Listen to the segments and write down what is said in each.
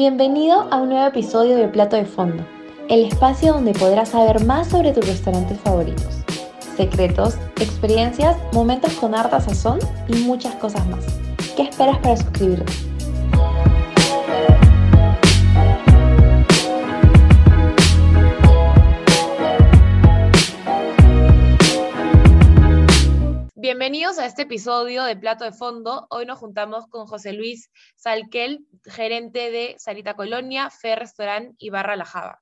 Bienvenido a un nuevo episodio de Plato de Fondo, el espacio donde podrás saber más sobre tus restaurantes favoritos, secretos, experiencias, momentos con harta sazón y muchas cosas más. ¿Qué esperas para suscribirte? Bienvenidos a este episodio de Plato de Fondo. Hoy nos juntamos con José Luis Salquel, gerente de Sarita Colonia, Fe Restaurant y Barra La Java.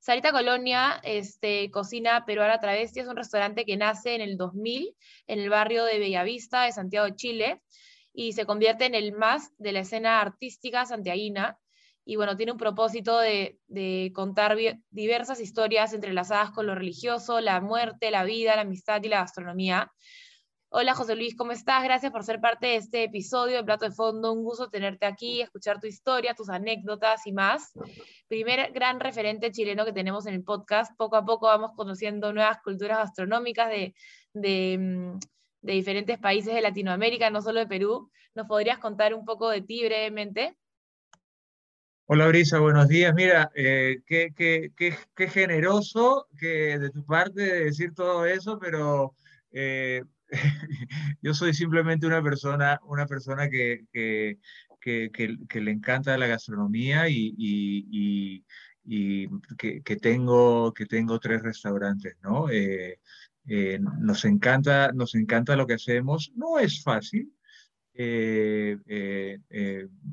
Sarita Colonia, este, cocina peruana travesti, es un restaurante que nace en el 2000 en el barrio de Bellavista de Santiago de Chile y se convierte en el más de la escena artística santiaguina. Y bueno, tiene un propósito de, de contar diversas historias entrelazadas con lo religioso, la muerte, la vida, la amistad y la gastronomía Hola José Luis, ¿cómo estás? Gracias por ser parte de este episodio de Plato de Fondo. Un gusto tenerte aquí, escuchar tu historia, tus anécdotas y más. Primer gran referente chileno que tenemos en el podcast. Poco a poco vamos conociendo nuevas culturas gastronómicas de, de, mm, diferentes países de Latinoamérica, no solo de Perú. ¿Nos podrías contar un poco de ti brevemente? Hola Brisa, buenos días. Mira, eh, qué, qué, qué, generoso que de tu parte decir todo eso, pero eh, yo soy simplemente una persona, una persona que, que, que, le encanta la gastronomía y, y, y, que, tengo, que tengo tres restaurantes, ¿no? Eh, eh, nos, encanta, nos encanta lo que hacemos. No es fácil eh,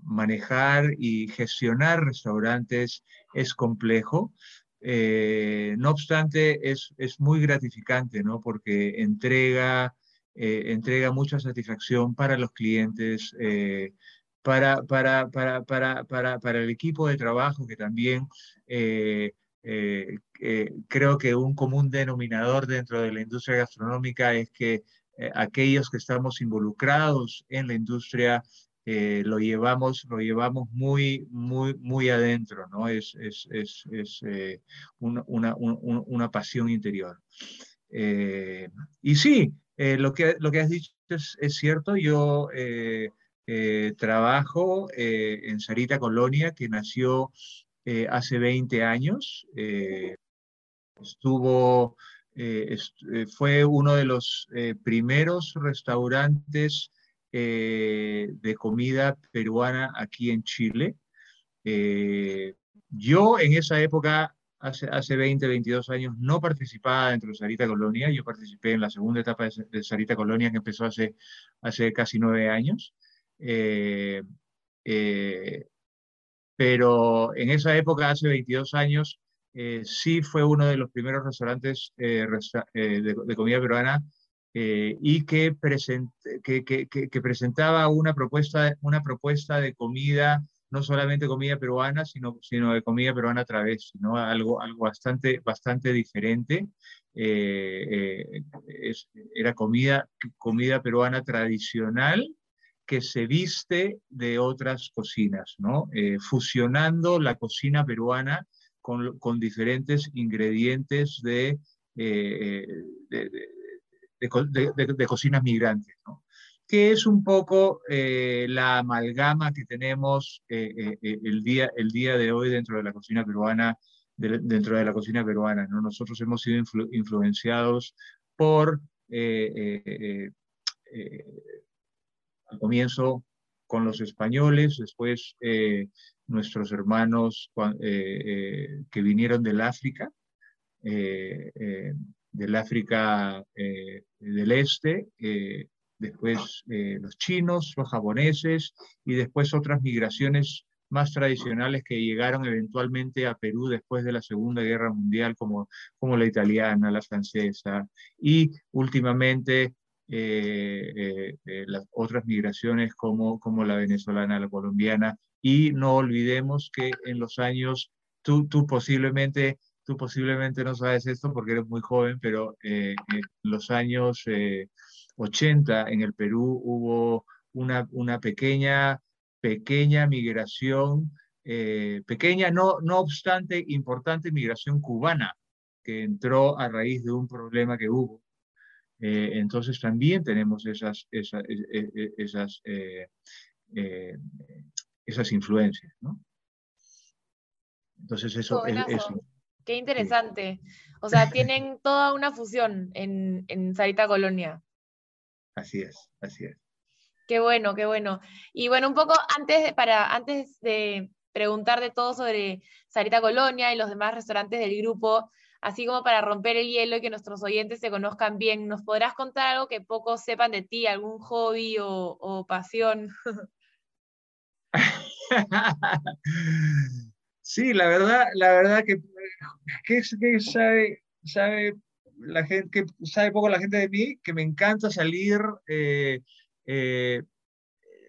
manejar y gestionar restaurantes, es complejo. no obstante, es, es muy gratificante, ¿no? Porque entrega eh, entrega mucha satisfacción para los clientes, eh, para, para, para, para, el equipo de trabajo que también eh, creo que un común denominador dentro de la industria gastronómica es que aquellos que estamos involucrados en la industria lo llevamos, lo llevamos muy, muy, muy adentro, ¿no? Es, es, es, es una, una, una, pasión interior. y sí, eh, lo, que, lo que has dicho es, cierto. Yo eh, eh, trabajo en Sarita Colonia, que nació hace 20 años. estuvo, fue uno de los primeros restaurantes de comida peruana aquí en Chile. yo en esa época hace, hace 20, 22 años no participaba dentro de Sarita Colonia. Yo participé en la segunda etapa de, Sarita Colonia que empezó hace, hace casi nueve años. Eh, eh, pero en esa época, hace 22 años, eh, sí fue uno de los primeros restaurantes de, de, comida peruana y que, present, que, que, que, presentaba una propuesta, una propuesta de comida no solamente comida peruana, sino, sino de comida peruana a través, ¿no? algo, algo bastante, bastante diferente. Eh, eh, era comida, comida peruana tradicional que se viste de otras cocinas, ¿no? Eh, fusionando la cocina peruana con, con diferentes ingredientes de, de, de, cocinas migrantes. Que es un poco eh, la amalgama que tenemos eh, eh, el, día, el día de hoy dentro de la cocina peruana, dentro de la cocina peruana. ¿no? Nosotros hemos sido influenciados por, al comienzo, con los españoles, después nuestros hermanos que vinieron del África, del África del Este, después eh, los chinos, los japoneses y después otras migraciones más tradicionales que llegaron eventualmente a Perú después de la Segunda Guerra Mundial, como, como la italiana, la francesa, y últimamente eh, eh, las otras migraciones como, como la venezolana, la colombiana, y no olvidemos que en los años, tú, tú posiblemente... Tú posiblemente no sabes esto porque eres muy joven, pero en los años 80 en el Perú hubo una, una pequeña, pequeña migración, eh, pequeña, no, no obstante, importante migración cubana que entró a raíz de un problema que hubo. Eh, entonces también tenemos esas, esas, esas, eh, esas influencias. ¿no? Entonces eso es, Qué interesante. O sea, tienen toda una fusión en, en Sarita Colonia. Así es, así es. Qué bueno, qué bueno. Y bueno, un poco antes de, para, antes de preguntar de todo sobre Sarita Colonia y los demás restaurantes del grupo, así como para romper el hielo y que nuestros oyentes se conozcan bien, ¿nos podrás contar algo que pocos sepan de ti, algún hobby o, pasión? sí, la verdad, la verdad que, que, sabe, sabe la gente, que sabe poco la gente de mí, que me encanta salir. Eh, eh,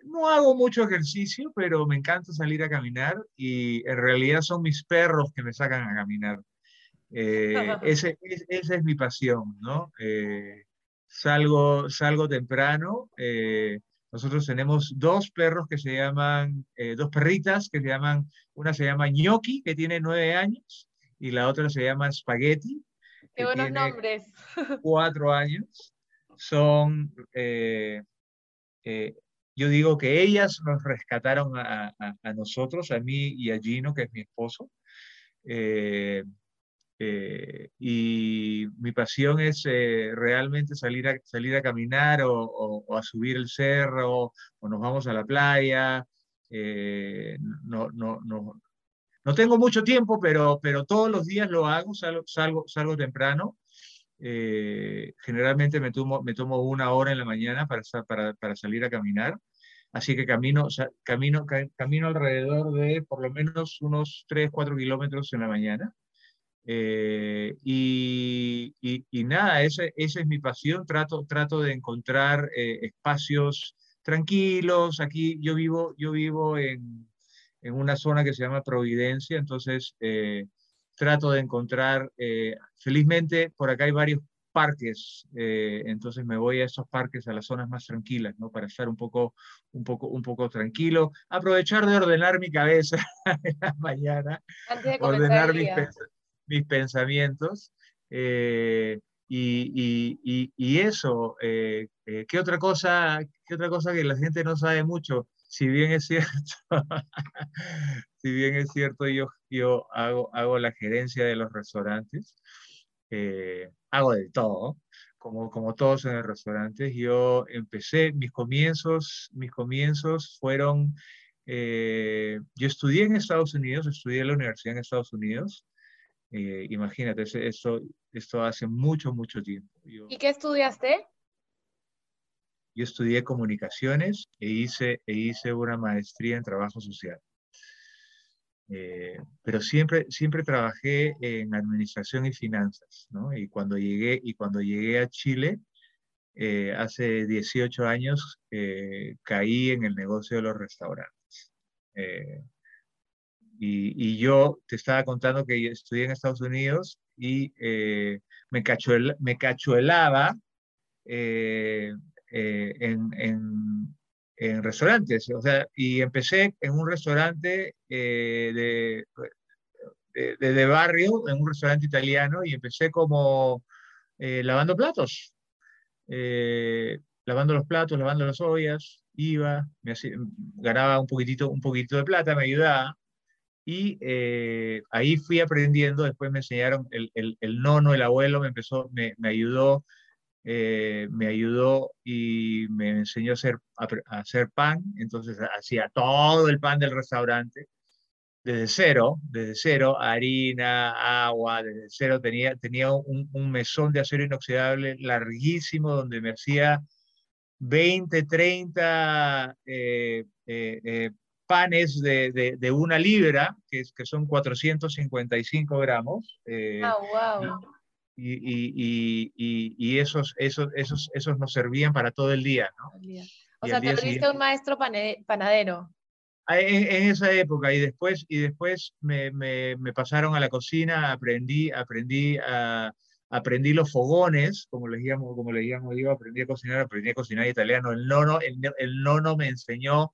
no hago mucho ejercicio, pero me encanta salir a caminar y en realidad son mis perros que me sacan a caminar. Eh, ese, esa es mi pasión, ¿no? Eh, salgo, salgo temprano. Eh, nosotros tenemos dos perros que se llaman, dos perritas que se llaman, una se llama Gnocchi, que tiene nueve años, y la otra se llama Spaghetti. Qué buenos nombres. Cuatro años. Son, yo digo que ellas nos rescataron a, a, nosotros, a mí y a Gino, que es mi esposo. Eh, eh, y mi pasión es eh, realmente salir a, salir a caminar o, a subir el cerro o nos vamos a la playa. Eh, no, no, no, no, tengo mucho tiempo, pero, pero todos los días lo hago, salgo, salgo, salgo temprano. generalmente me tomo, me tomo una hora en la mañana para, para, para salir a caminar. Así que camino, camino, camino alrededor de por lo menos unos 3, 4 kilómetros en la mañana. Eh, y, y, nada, esa, esa, es mi pasión, trato, trato de encontrar eh, espacios tranquilos. Aquí yo vivo, yo vivo en, en, una zona que se llama Providencia, entonces eh, trato de encontrar, felizmente por acá hay varios parques, entonces me voy a esos parques, a las zonas más tranquilas, ¿no? Para estar un poco, un poco, un poco tranquilo, aprovechar de ordenar mi cabeza en la mañana, ordenar mis pensamientos mis pensamientos. Eh, y, y, y, eso, eh, eh, ¿qué, otra cosa, ¿qué otra cosa que la gente no sabe mucho? Si bien es cierto, si bien es cierto, yo, yo hago, hago la gerencia de los restaurantes, hago de todo, como, como todos en el restaurante. Yo empecé, mis comienzos, mis comienzos fueron, yo estudié en Estados Unidos, estudié en la universidad en Estados Unidos, eh, imagínate, esto, esto hace mucho, mucho tiempo. ¿Y qué estudiaste? Yo estudié comunicaciones e hice, e hice una maestría en trabajo social. Eh, pero siempre, siempre trabajé en administración y finanzas, ¿no? Y cuando llegué, y cuando llegué a Chile, eh, hace 18 años, caí en el negocio de los restaurantes. Y, yo te estaba contando que estudié en Estados Unidos y eh, me, cachuel, me cachuelaba eh, eh, en, en, en, restaurantes. O sea, y empecé en un restaurante de, de, de, barrio, en un restaurante italiano, y empecé como lavando platos. lavando los platos, lavando las ollas, iba, me ganaba un poquitito, un poquitito de plata, me ayudaba y eh, ahí fui aprendiendo, después me enseñaron el, el, el nono, el abuelo me empezó, me, me ayudó, eh, me ayudó y me enseñó a hacer, a, hacer pan, entonces hacía todo el pan del restaurante, desde cero, desde cero, harina, agua, desde cero, tenía, tenía un, un mesón de acero inoxidable larguísimo donde me hacía 20, 30 eh, eh, panes de, de, una libra, que, que, son 455 gramos. Oh, wow. Y, y, y, y, esos, esos, esos, esos nos servían para todo el día, ¿no? O sea, te volviste un maestro panadero. Ah, en, en, esa época, y después, y después me, me, me pasaron a la cocina, aprendí, aprendí a, aprendí los fogones, como le llamo, como le llamo yo, aprendí a cocinar, aprendí a cocinar italiano. El nono, el, el nono me enseñó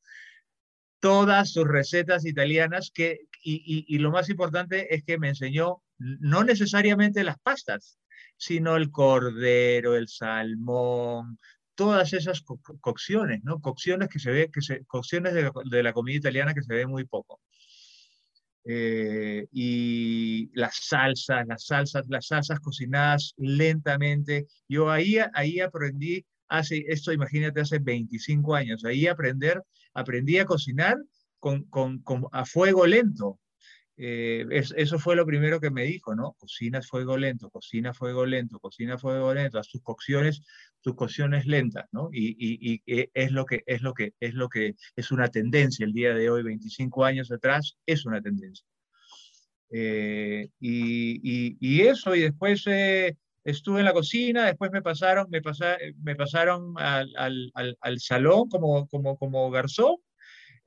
todas sus recetas italianas que, y, lo más importante es que me enseñó no necesariamente las pastas, sino el cordero, el salmón, todas esas cocciones, ¿no? Cocciones que se ve, que se, cocciones de, la comida italiana que se ve muy poco. Eh, y las salsas, las salsas, las salsas cocinadas lentamente. Yo ahí, ahí aprendí, hace, esto imagínate, hace 25 años, ahí aprender, aprendí a cocinar con, con, con a fuego lento. Eh, eso fue lo primero que me dijo, ¿no? Cocina a fuego lento, cocina a fuego lento, cocina a fuego lento, haz tus cocciones, tus cocciones lentas, ¿no? Y, y, es lo que es lo que es lo que es una tendencia el día de hoy, 25 años atrás, es una tendencia. Eh, y, eso, y después eh, estuve en la cocina, después me pasaron, me pasaron al, al, salón como, como, como garzón,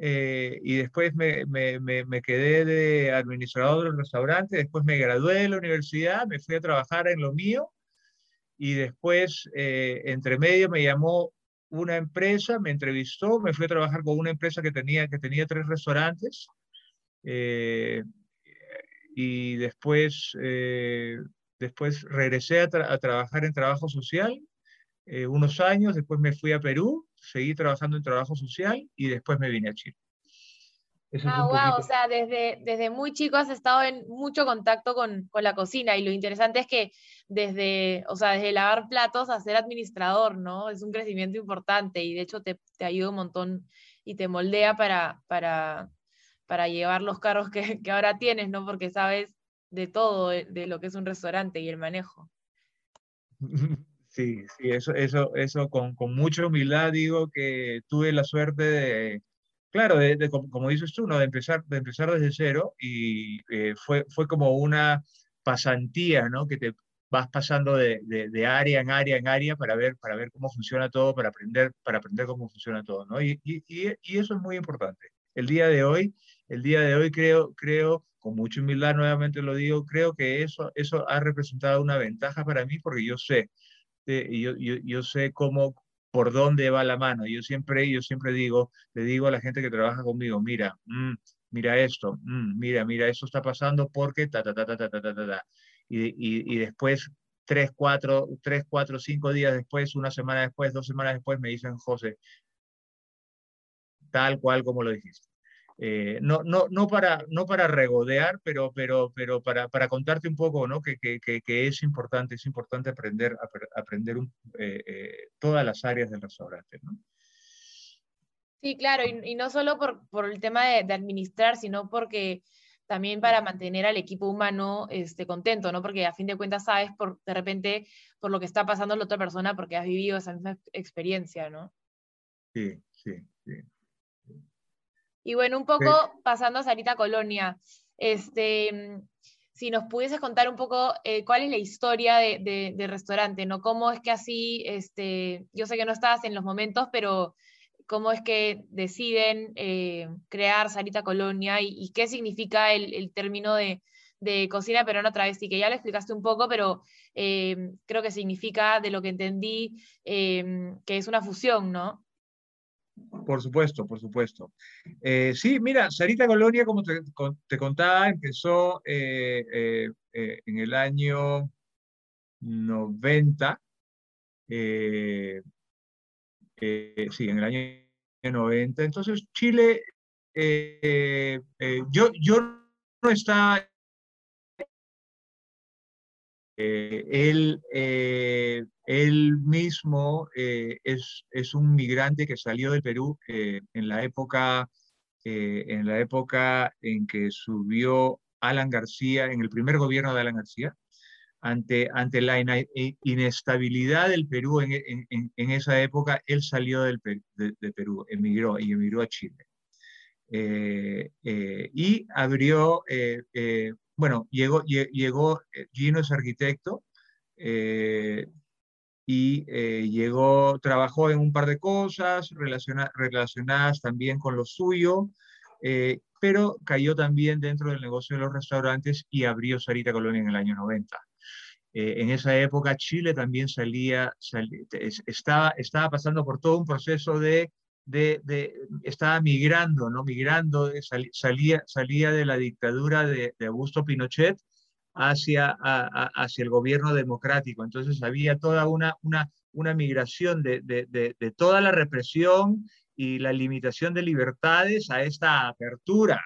eh, y después me, me, me, quedé de administrador del restaurante, después me gradué de la universidad, me fui a trabajar en lo mío y después, eh, entre medio, me llamó una empresa, me entrevistó, me fui a trabajar con una empresa que tenía, que tenía tres restaurantes eh, y después, después regresé a, a, trabajar en trabajo social unos años, después me fui a Perú seguí trabajando en trabajo social y después me vine a Chile. ah, wow, o sea, desde, desde muy chico has estado en mucho contacto con, con, la cocina y lo interesante es que desde, o sea, desde lavar platos a ser administrador, ¿no? Es un crecimiento importante y de hecho te, te ayuda un montón y te moldea para, para, para llevar los carros que, que ahora tienes, ¿no? Porque sabes de todo, de, de lo que es un restaurante y el manejo. Sí, sí, eso, eso, eso con, con, mucha humildad digo que tuve la suerte de, claro, de, como dices tú, ¿no? de, empezar, de empezar desde cero y eh, fue, fue como una pasantía, ¿no? Que te vas pasando de, de, área en área en área para ver, para ver cómo funciona todo, para aprender, para aprender cómo funciona todo, ¿no? Y, y, y eso es muy importante. El día de hoy, el día de hoy creo, creo, con mucha humildad nuevamente lo digo, creo que eso, eso ha representado una ventaja para mí porque yo sé este, yo, yo, yo, sé cómo, por dónde va la mano. Yo siempre, yo siempre digo, le digo a la gente que trabaja conmigo, mira, mm, mira esto, mm, mira, mira, esto está pasando porque ta, ta, ta, ta, ta, ta, ta, ta. Y, y, y después, tres, cuatro, tres, cuatro, cinco días después, una semana después, dos semanas después, me dicen, José, tal cual como lo dijiste. Eh, no, no, no, para, no para regodear, pero, pero, pero para, para contarte un poco ¿no? que, que, que, es importante, es importante aprender, aprender un, eh, eh, todas las áreas del restaurante. ¿no? Sí, claro, y, y, no solo por, por el tema de, de, administrar, sino porque también para mantener al equipo humano este, contento, ¿no? Porque a fin de cuentas sabes por, de repente por lo que está pasando la otra persona porque has vivido esa misma experiencia, ¿no? Sí, sí, sí. Y bueno, un poco pasando a Sarita Colonia, este, si nos pudieses contar un poco eh, cuál es la historia de, de, restaurante, ¿no? ¿Cómo es que así, este, yo sé que no estabas en los momentos, pero cómo es que deciden eh, crear Sarita Colonia y, y qué significa el, el término de, de, cocina peruana travesti, que ya lo explicaste un poco, pero eh, creo que significa, de lo que entendí, que es una fusión, ¿no? Por supuesto, por supuesto. Eh, sí, mira, Sarita Colonia, como te, contaba, empezó eh, eh, en el año 90. Eh, eh, sí, en el año 90. Entonces, Chile, yo, yo no estaba él, eh, él mismo eh, es, un migrante que salió de Perú eh, en, la época, en la época en que subió Alan García, en el primer gobierno de Alan García, ante, ante la inestabilidad del Perú en, esa época, él salió del, de, de, Perú, emigró y emigró a Chile. y abrió bueno, llegó, llegó eh, Gino es arquitecto eh, y eh, llegó, trabajó en un par de cosas relaciona, relacionadas también con lo suyo, pero cayó también dentro del negocio de los restaurantes y abrió Sarita Colonia en el año 90. Eh, en esa época Chile también salía, salía estaba, estaba pasando por todo un proceso de de, estaba migrando, ¿no? Migrando, salía, salía de la dictadura de, Augusto Pinochet hacia, hacia el gobierno democrático. Entonces había toda una, una, una migración de, de, toda la represión y la limitación de libertades a esta apertura,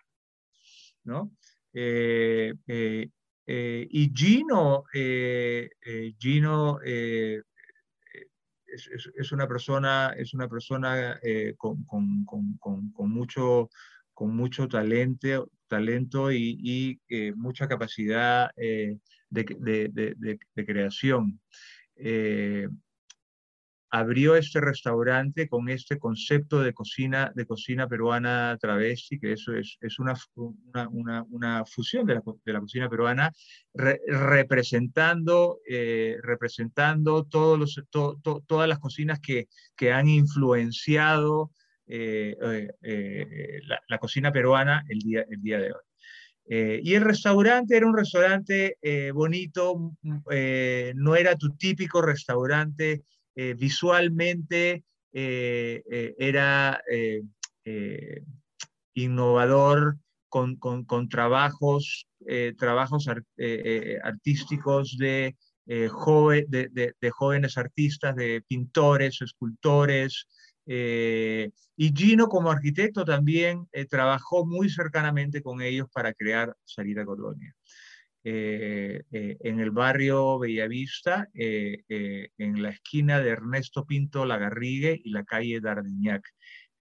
¿no? y Gino, Gino es, una persona, es una persona con, con, con, con, mucho, con mucho talento, talento y, mucha capacidad de, de, de, creación abrió este restaurante con este concepto de cocina, de cocina peruana travesti, que eso es, es una, una, una, fusión de la, de la, cocina peruana, representando, eh, representando todas las cocinas que, que han influenciado eh, eh, la, cocina peruana el día, el día de hoy. y el restaurante era un restaurante bonito, no era tu típico restaurante eh, visualmente eh, eh, era innovador con, con, trabajos, trabajos artísticos de, joven, de, de, jóvenes artistas, de pintores, escultores. y Gino como arquitecto también trabajó muy cercanamente con ellos para crear Salida Colonia. Eh, eh, en el barrio Bellavista, eh, en la esquina de Ernesto Pinto Lagarrigue y la calle Dardiñac,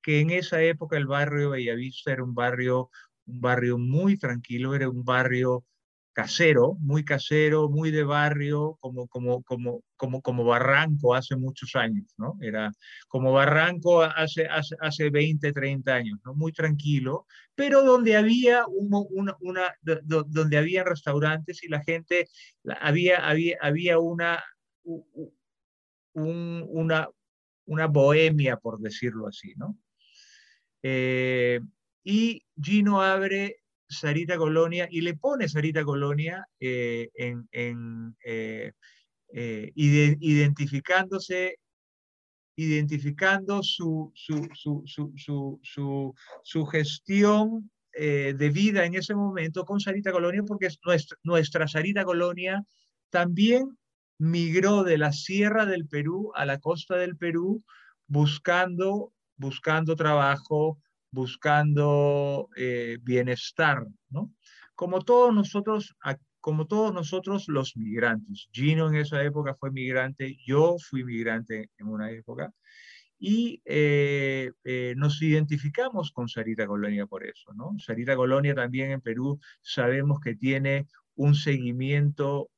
que en esa época el barrio Bellavista era un barrio, un barrio muy tranquilo, era un barrio casero, muy casero, muy de barrio, como, como, como, como, como Barranco hace muchos años, ¿no? Era como Barranco hace, hace, hace 20, 30 años, ¿no? Muy tranquilo, pero donde había, una, una, donde restaurantes y la gente, había, había, había una, una, una bohemia, por decirlo así, ¿no? Eh, y Gino abre Sarita Colonia y le pone Sarita Colonia eh, en, eh, eh, identificándose, identificando su, su, su, su gestión de vida en ese momento con Sarita Colonia, porque nuestra, nuestra Sarita Colonia también migró de la sierra del Perú a la costa del Perú buscando, buscando trabajo, buscando eh, bienestar, ¿no? Como todos nosotros, como todos nosotros los migrantes. Gino en esa época fue migrante, yo fui migrante en una época, y eh, eh, nos identificamos con Sarita Colonia por eso, ¿no? Sarita Colonia también en Perú sabemos que tiene un seguimiento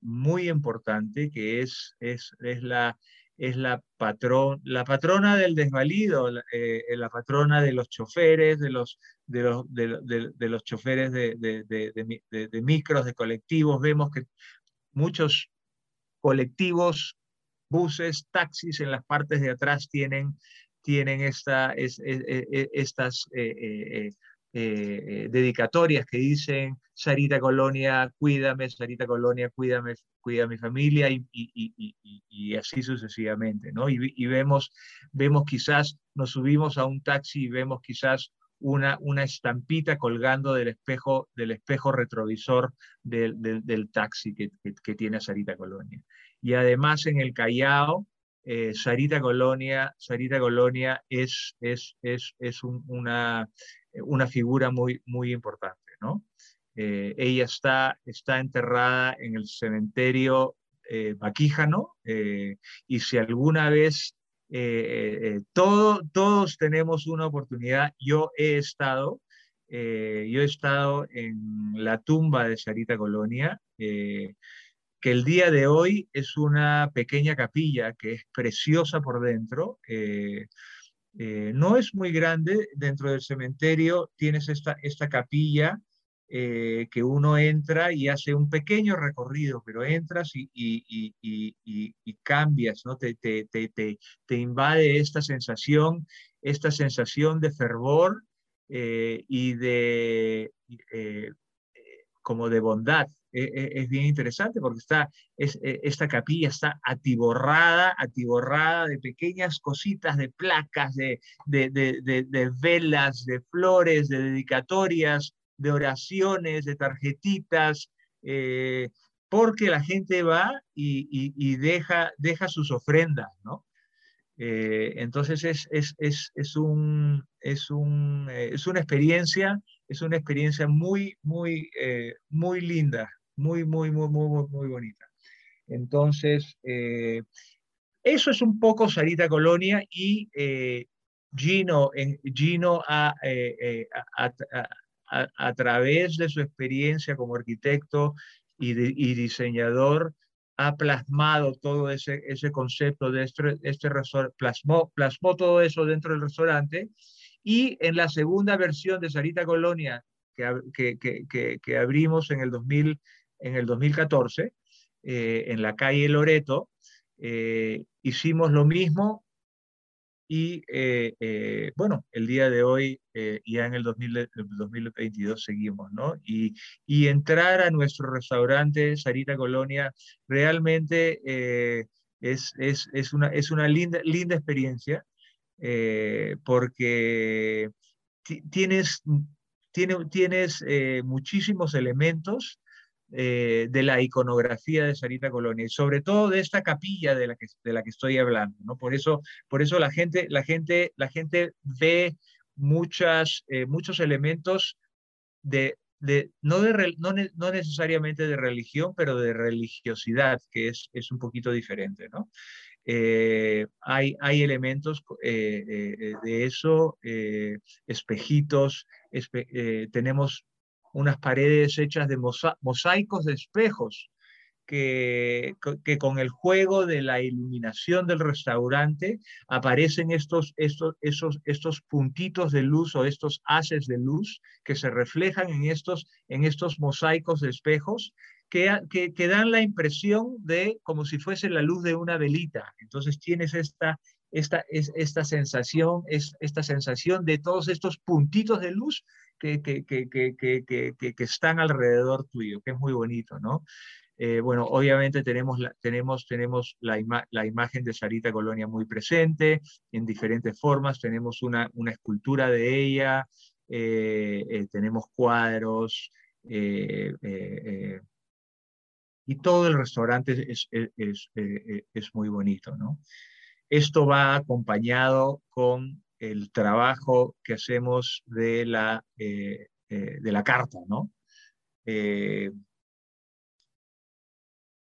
muy importante, que es, es, es la es la, patrón, la patrona del desvalido, eh, la patrona de los choferes, de los, de los, de, los choferes de, micros, de colectivos. Vemos que muchos colectivos, buses, taxis en las partes de atrás tienen, tienen esta, es, estas eh, eh, dedicatorias que dicen Sarita Colonia, cuídame, Sarita Colonia, cuídame, cuida a mi familia y, y, así sucesivamente, ¿no? Y, vemos, vemos quizás, nos subimos a un taxi y vemos quizás una, una estampita colgando del espejo, del espejo retrovisor del, del, taxi que, que, tiene Sarita Colonia. Y además en el Callao, eh, Sarita Colonia, Sarita Colonia es, es, es, es una, una figura muy, muy importante, ¿no? Eh, ella está, está enterrada en el cementerio eh, Baquíjano eh, y si alguna vez todo, todos tenemos una oportunidad, yo he estado, yo he estado en la tumba de Sarita Colonia, que el día de hoy es una pequeña capilla que es preciosa por dentro. No es muy grande, dentro del cementerio tienes esta, esta capilla eh, que uno entra y hace un pequeño recorrido, pero entras y, y, y, y cambias, ¿no? Te, te, te, te, invade esta sensación, esta sensación de fervor eh, y de, eh, como de bondad. E, e, es bien interesante porque está, es, e, esta capilla está atiborrada, atiborrada de pequeñas cositas, de placas, de, de, de, de velas, de flores, de dedicatorias, de oraciones, de tarjetitas, eh, porque la gente va y, deja, deja sus ofrendas, ¿no? Eh, entonces es, es, es, es, un, es, un, es una experiencia, es una experiencia muy, muy, muy linda, muy, muy, muy, muy, muy bonita. Entonces, eso es un poco Sarita Colonia y Gino, en, Gino a, a, través de su experiencia como arquitecto y, diseñador, ha plasmado todo ese, ese concepto de este, este plasmó, plasmó todo eso dentro del restaurante. Y en la segunda versión de Sarita Colonia, que, que, que, abrimos en el, 2000, en el 2014, eh, en la calle Loreto, eh, hicimos lo mismo, y eh, eh, bueno, el día de hoy, eh, ya en el, 2022 seguimos, ¿no? Y, y, entrar a nuestro restaurante Sarita Colonia realmente es, es, es, una, es una linda, linda experiencia porque tienes, tienes, tienes muchísimos elementos eh, de la iconografía de Sarita Colonia y sobre todo de esta capilla de la que, de la que estoy hablando. ¿no? Por, eso, por eso la gente, la gente, la gente ve muchas, eh, muchos elementos de, de, no, de no, no, necesariamente de religión, pero de religiosidad, que es, es un poquito diferente. ¿no? Eh, hay, elementos de eso, espejitos, tenemos unas paredes hechas de mosaicos de espejos, que, que, con el juego de la iluminación del restaurante aparecen estos, estos, esos, estos puntitos de luz o estos haces de luz que se reflejan en estos, en estos mosaicos de espejos que, dan la impresión de como si fuese la luz de una velita. Entonces tienes esta, esta, es, esta sensación, es, esta sensación de todos estos puntitos de luz que, que, están alrededor tuyo, que es muy bonito, ¿no? Eh, bueno, obviamente tenemos, la, tenemos, tenemos la, la, imagen de Sarita Colonia muy presente en diferentes formas, tenemos una, una escultura de ella, eh, eh, tenemos cuadros, y todo el restaurante es, es, es, es, muy bonito, ¿no? Esto va acompañado con el trabajo que hacemos de la, eh, eh, de la carta, ¿no? Eh,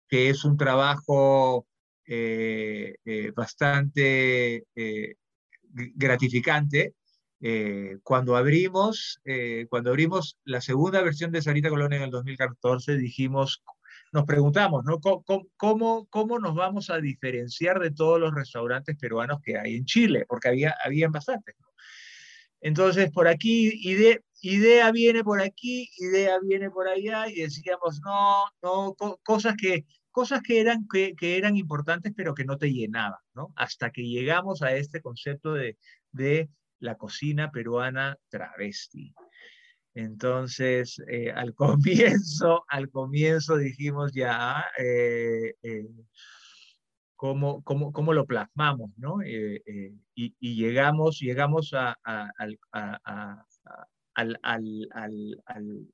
que es un trabajo bastante gratificante. cuando, abrimos, cuando abrimos la segunda versión de Sarita Colonia en el 2014, dijimos nos preguntamos, ¿no? ¿Cómo, cómo, nos vamos a diferenciar de todos los restaurantes peruanos que hay en Chile? Porque había, bastantes. Entonces, por aquí, idea, idea viene por aquí, idea viene por allá, y decíamos, no, no, cosas que, cosas que eran, que, que, eran importantes, pero que no te llenaban, ¿no? Hasta que llegamos a este concepto de, de la cocina peruana travesti. Entonces, eh, al comienzo, al comienzo dijimos ya, eh, eh, ¿cómo, cómo, cómo, lo plasmamos, ¿no? Y, llegamos, llegamos a, a, a, al, al, al,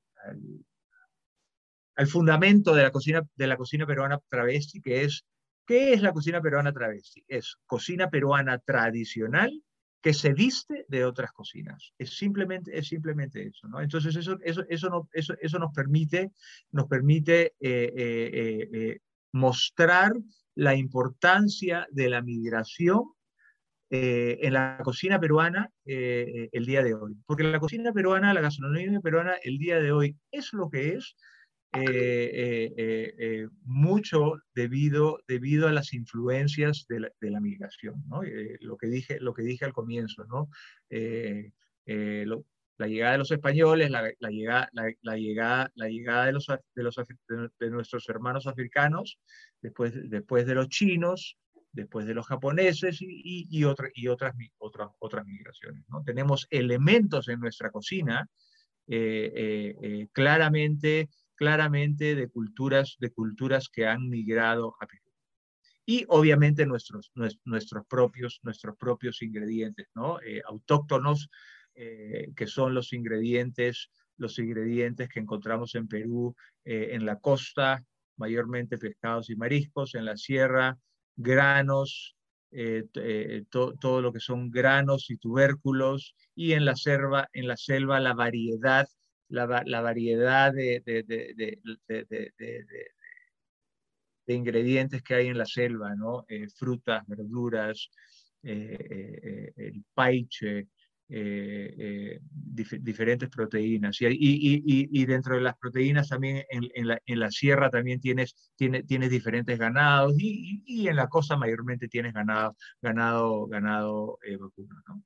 al, fundamento de la, cocina, de la cocina peruana travesti, que es, ¿qué es la cocina peruana travesti? Es cocina peruana tradicional que se viste de otras cocinas. Es simplemente, es simplemente eso. Entonces eso, eso, eso, eso nos permite, nos permite eh, eh, eh, mostrar la importancia de la migración en la cocina peruana el día de hoy. Porque la cocina peruana, la gastronomía peruana el día de hoy es lo que es eh, eh, eh, mucho debido, debido a las influencias de la, de la migración, ¿no? lo, que dije, lo que dije al comienzo, ¿no? la llegada de los españoles, la, la llegada, la, llegada, la llegada de, los, de, los, de nuestros hermanos africanos, después, después de los chinos, después de los japoneses y, y, otra, y otras, otras, otras migraciones. ¿no? Tenemos elementos en nuestra cocina claramente claramente de culturas, de culturas que han migrado a Perú. Y obviamente nuestros, nuestros, propios, nuestros propios ingredientes, ¿no? Eh, autóctonos, eh, que son los ingredientes, los ingredientes que encontramos en Perú, eh, en la costa, mayormente pescados y mariscos, en la sierra, granos, todo lo que son granos y tubérculos, y en la selva, en la, selva la variedad, la, variedad de, de, ingredientes que hay en la selva, ¿no? frutas, verduras, el paiche, eh, eh, diferentes proteínas. Y, y, y, dentro de las proteínas también en, la, en la, sierra también tienes, tiene, tienes diferentes ganados y, en la costa mayormente tienes ganado, ganado, ganado eh, vacuno. ¿no?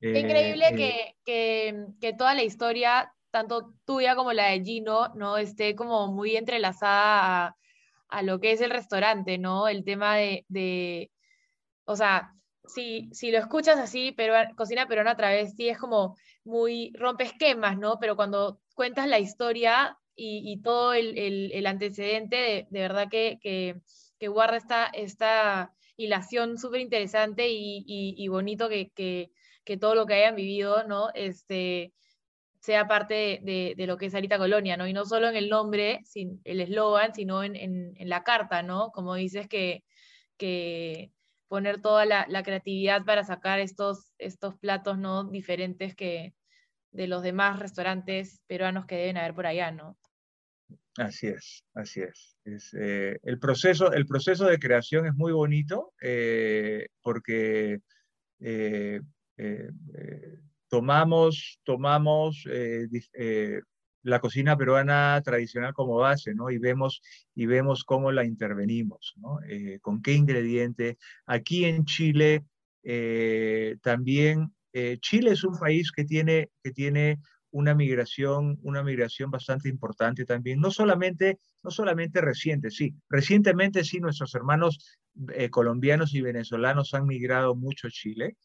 Increíble que, que, que, toda la historia, tanto tuya como la de Gino, ¿no? esté como muy entrelazada a, lo que es el restaurante, ¿no? El tema de, de o sea, si, si lo escuchas así, pero, cocina peruana a través, sí es como muy rompe esquemas, ¿no? Pero cuando cuentas la historia y, todo el, el, antecedente, de, verdad que, que, que, guarda esta, esta hilación súper interesante y, y, bonito que, que, todo lo que hayan vivido, ¿no? Este, sea parte de, lo que es Arita Colonia, ¿no? Y no solo en el nombre, sin, el eslogan, sino en, la carta, ¿no? Como dices que, poner toda la, creatividad para sacar estos, estos platos ¿no? diferentes que de los demás restaurantes peruanos que deben haber por allá, ¿no? Así es, así es. es eh, el, proceso, el proceso de creación es muy bonito eh, porque eh, tomamos, tomamos la cocina peruana tradicional como base, ¿no? Y vemos, y vemos cómo la intervenimos, ¿no? Eh, con qué ingrediente. Aquí en Chile eh, también, eh, Chile es un país que tiene, que tiene una migración, una migración bastante importante también, no solamente, no solamente reciente, sí, recientemente sí nuestros hermanos colombianos y venezolanos han migrado mucho a Chile,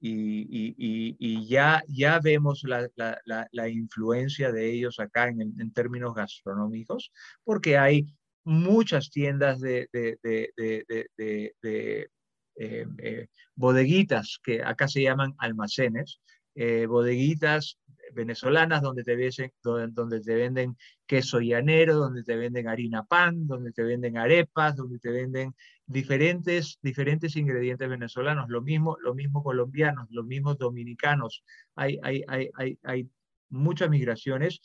y, ya, ya vemos la, influencia de ellos acá en, términos gastronómicos, porque hay muchas tiendas de, eh, eh, bodeguitas, que acá se llaman almacenes, eh, bodeguitas venezolanas donde te, venden queso llanero, donde te venden harina pan, donde te venden arepas, donde te venden diferentes, diferentes ingredientes venezolanos, lo mismo, lo mismo colombianos, los mismos dominicanos. Hay, hay, hay, hay, muchas migraciones.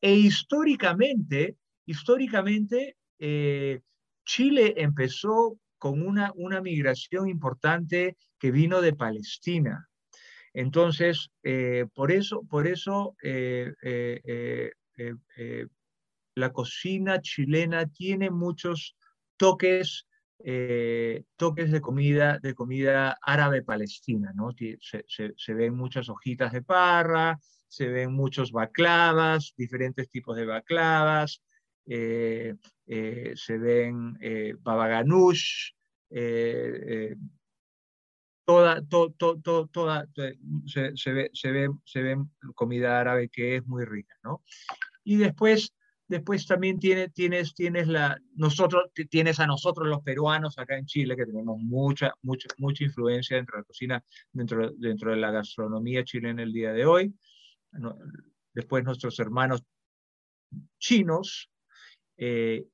E históricamente, históricamente, eh, Chile empezó con una, una migración importante que vino de Palestina. Entonces, eh, por eso, por eso eh, la cocina chilena tiene muchos toques eh, toques de comida, de comida árabe palestina, ¿no? Se, ven muchas hojitas de parra, se ven muchos baclavas, diferentes tipos de baclavas, eh, eh, se ven babaganush, toda, toda, se, ve, se, ve, se ve comida árabe que es muy rica, ¿no? Y después Después también tiene, tienes, tienes, la, nosotros, tienes a nosotros los peruanos acá en Chile, que tenemos mucha, mucha, mucha influencia dentro de la cocina, dentro, dentro de la gastronomía chilena el día de hoy. Después nuestros hermanos chinos, eh,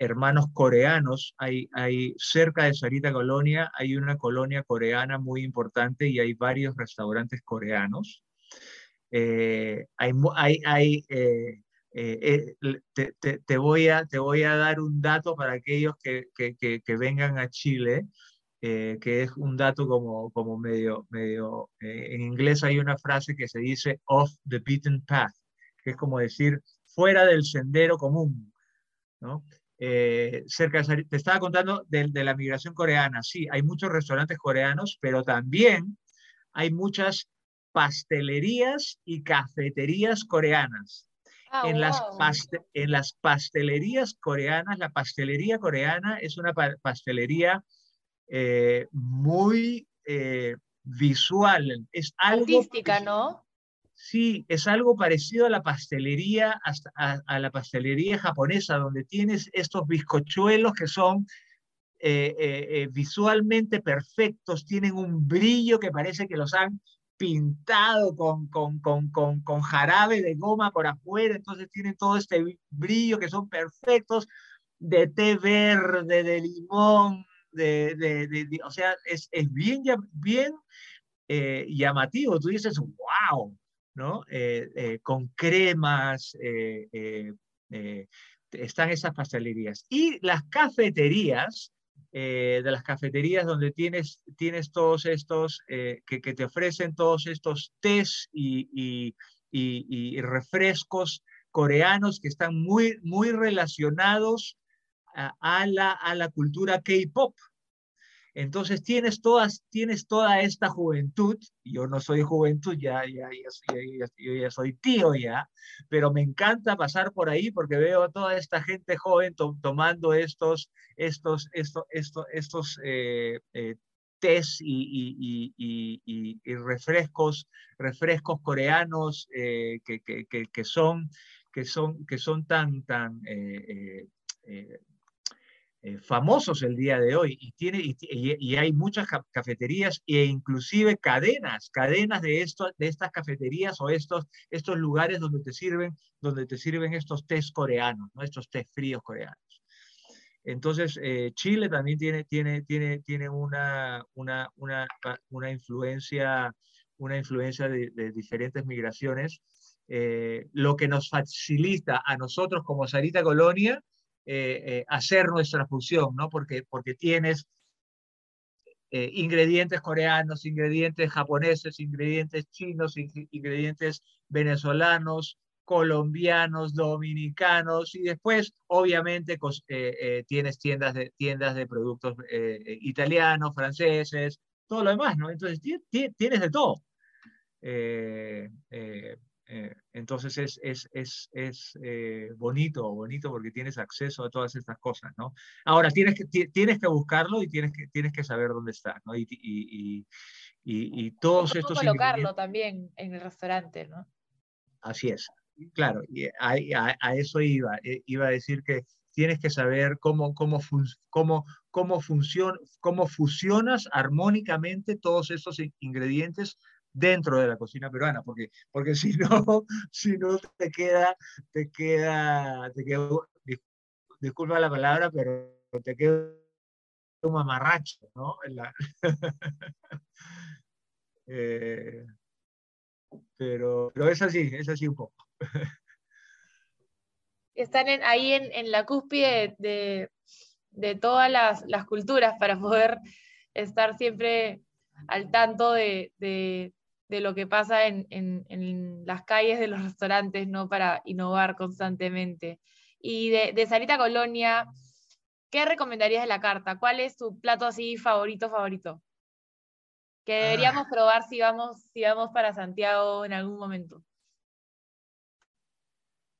hermanos coreanos. Hay, hay cerca de Sarita Colonia, hay una colonia coreana muy importante y hay varios restaurantes coreanos. Eh, hay, hay, hay eh, eh, eh, te, voy a, te voy a dar un dato para aquellos que, que, que, vengan a Chile, eh, que es un dato como, como medio, medio en inglés hay una frase que se dice off the beaten path, que es como decir fuera del sendero común. ¿no? Cerca de, te estaba contando de, de la migración coreana. Sí, hay muchos restaurantes coreanos, pero también hay muchas pastelerías y cafeterías coreanas. Ah, en, las en las pastelerías coreanas, la pastelería coreana es una pastelería eh, muy eh, visual. Es algo Artística, ¿no? Sí, es algo parecido a la pastelería, a, la pastelería japonesa, donde tienes estos bizcochuelos que son eh, visualmente perfectos, tienen un brillo que parece que los han pintado con, con, con, con, jarabe de goma por afuera, entonces tienen todo este brillo que son perfectos, de té verde, de limón, de, o sea, es, es bien, bien eh, llamativo. Tú dices, wow, ¿no? Eh, con cremas, están esas pastelerías. Y las cafeterías, de las cafeterías donde tienes, tienes todos estos, que, te ofrecen todos estos tés y, refrescos coreanos que están muy, muy relacionados a, la, a la cultura K-pop. Entonces tienes, todas, tienes toda esta juventud, yo no soy juventud, ya, ya, ya, yo ya soy tío ya, pero me encanta pasar por ahí porque veo a toda esta gente joven tomando estos, estos, estos, estos, estos eh, eh, tés y, refrescos, refrescos coreanos eh, que, que, que, son, que, son, que son tan, tan eh, famosos el día de hoy y, tiene, y, hay muchas cafeterías e inclusive cadenas, cadenas de, esto, de estas cafeterías o estos, estos lugares donde te sirven, donde te sirven estos tés coreanos, ¿no? estos tés fríos coreanos. Entonces, eh, Chile también tiene, tiene, tiene, tiene una, una, una, una influencia, una influencia de, diferentes migraciones, eh, lo que nos facilita a nosotros como Sarita Colonia eh, eh, hacer nuestra fusión, ¿no? Porque, porque tienes eh, ingredientes coreanos, ingredientes japoneses, ingredientes chinos, ingredientes venezolanos, colombianos, dominicanos y después obviamente tienes tiendas de, tiendas de productos italianos, franceses, todo lo demás, ¿no? Entonces tienes de todo. Eh, entonces es, es, es, es eh, bonito, bonito porque tienes acceso a todas estas cosas, ¿no? Ahora, tienes que, tienes que buscarlo y tienes que, tienes que saber dónde está, ¿no? Y, y, y, y todos estos... colocarlo también en el restaurante, ¿no? Así es, claro, y a, a, eso iba, eh, iba a decir que tienes que saber cómo, cómo, cómo, cómo, funciona, cómo fusionas armónicamente todos estos ingredientes dentro de la cocina peruana, porque, porque si no, si no te queda, te queda, te queda, disculpa la palabra, pero te queda un mamarracho, ¿no? Eh, pero, pero es así, es así un poco. Están ahí en, en, la cúspide de, de todas las, las, culturas para poder estar siempre al tanto de, de, de lo que pasa en, en, las calles de los restaurantes, ¿no? Para innovar constantemente. Y de, de, Sarita Colonia, ¿qué recomendarías de la carta? ¿Cuál es tu plato así favorito, favorito? Que deberíamos ah. probar si vamos, si vamos para Santiago en algún momento.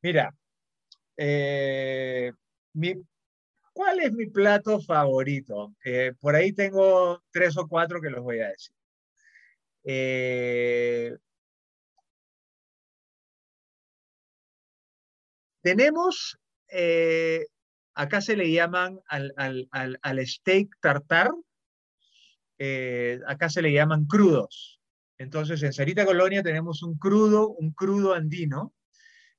Mira, eh, mi, ¿cuál es mi plato favorito? Eh, por ahí tengo tres o cuatro que los voy a decir. Eh, tenemos, eh, acá se le llaman al, steak tartar, eh, acá se le llaman crudos. Entonces, en Sarita Colonia tenemos un crudo, un crudo andino,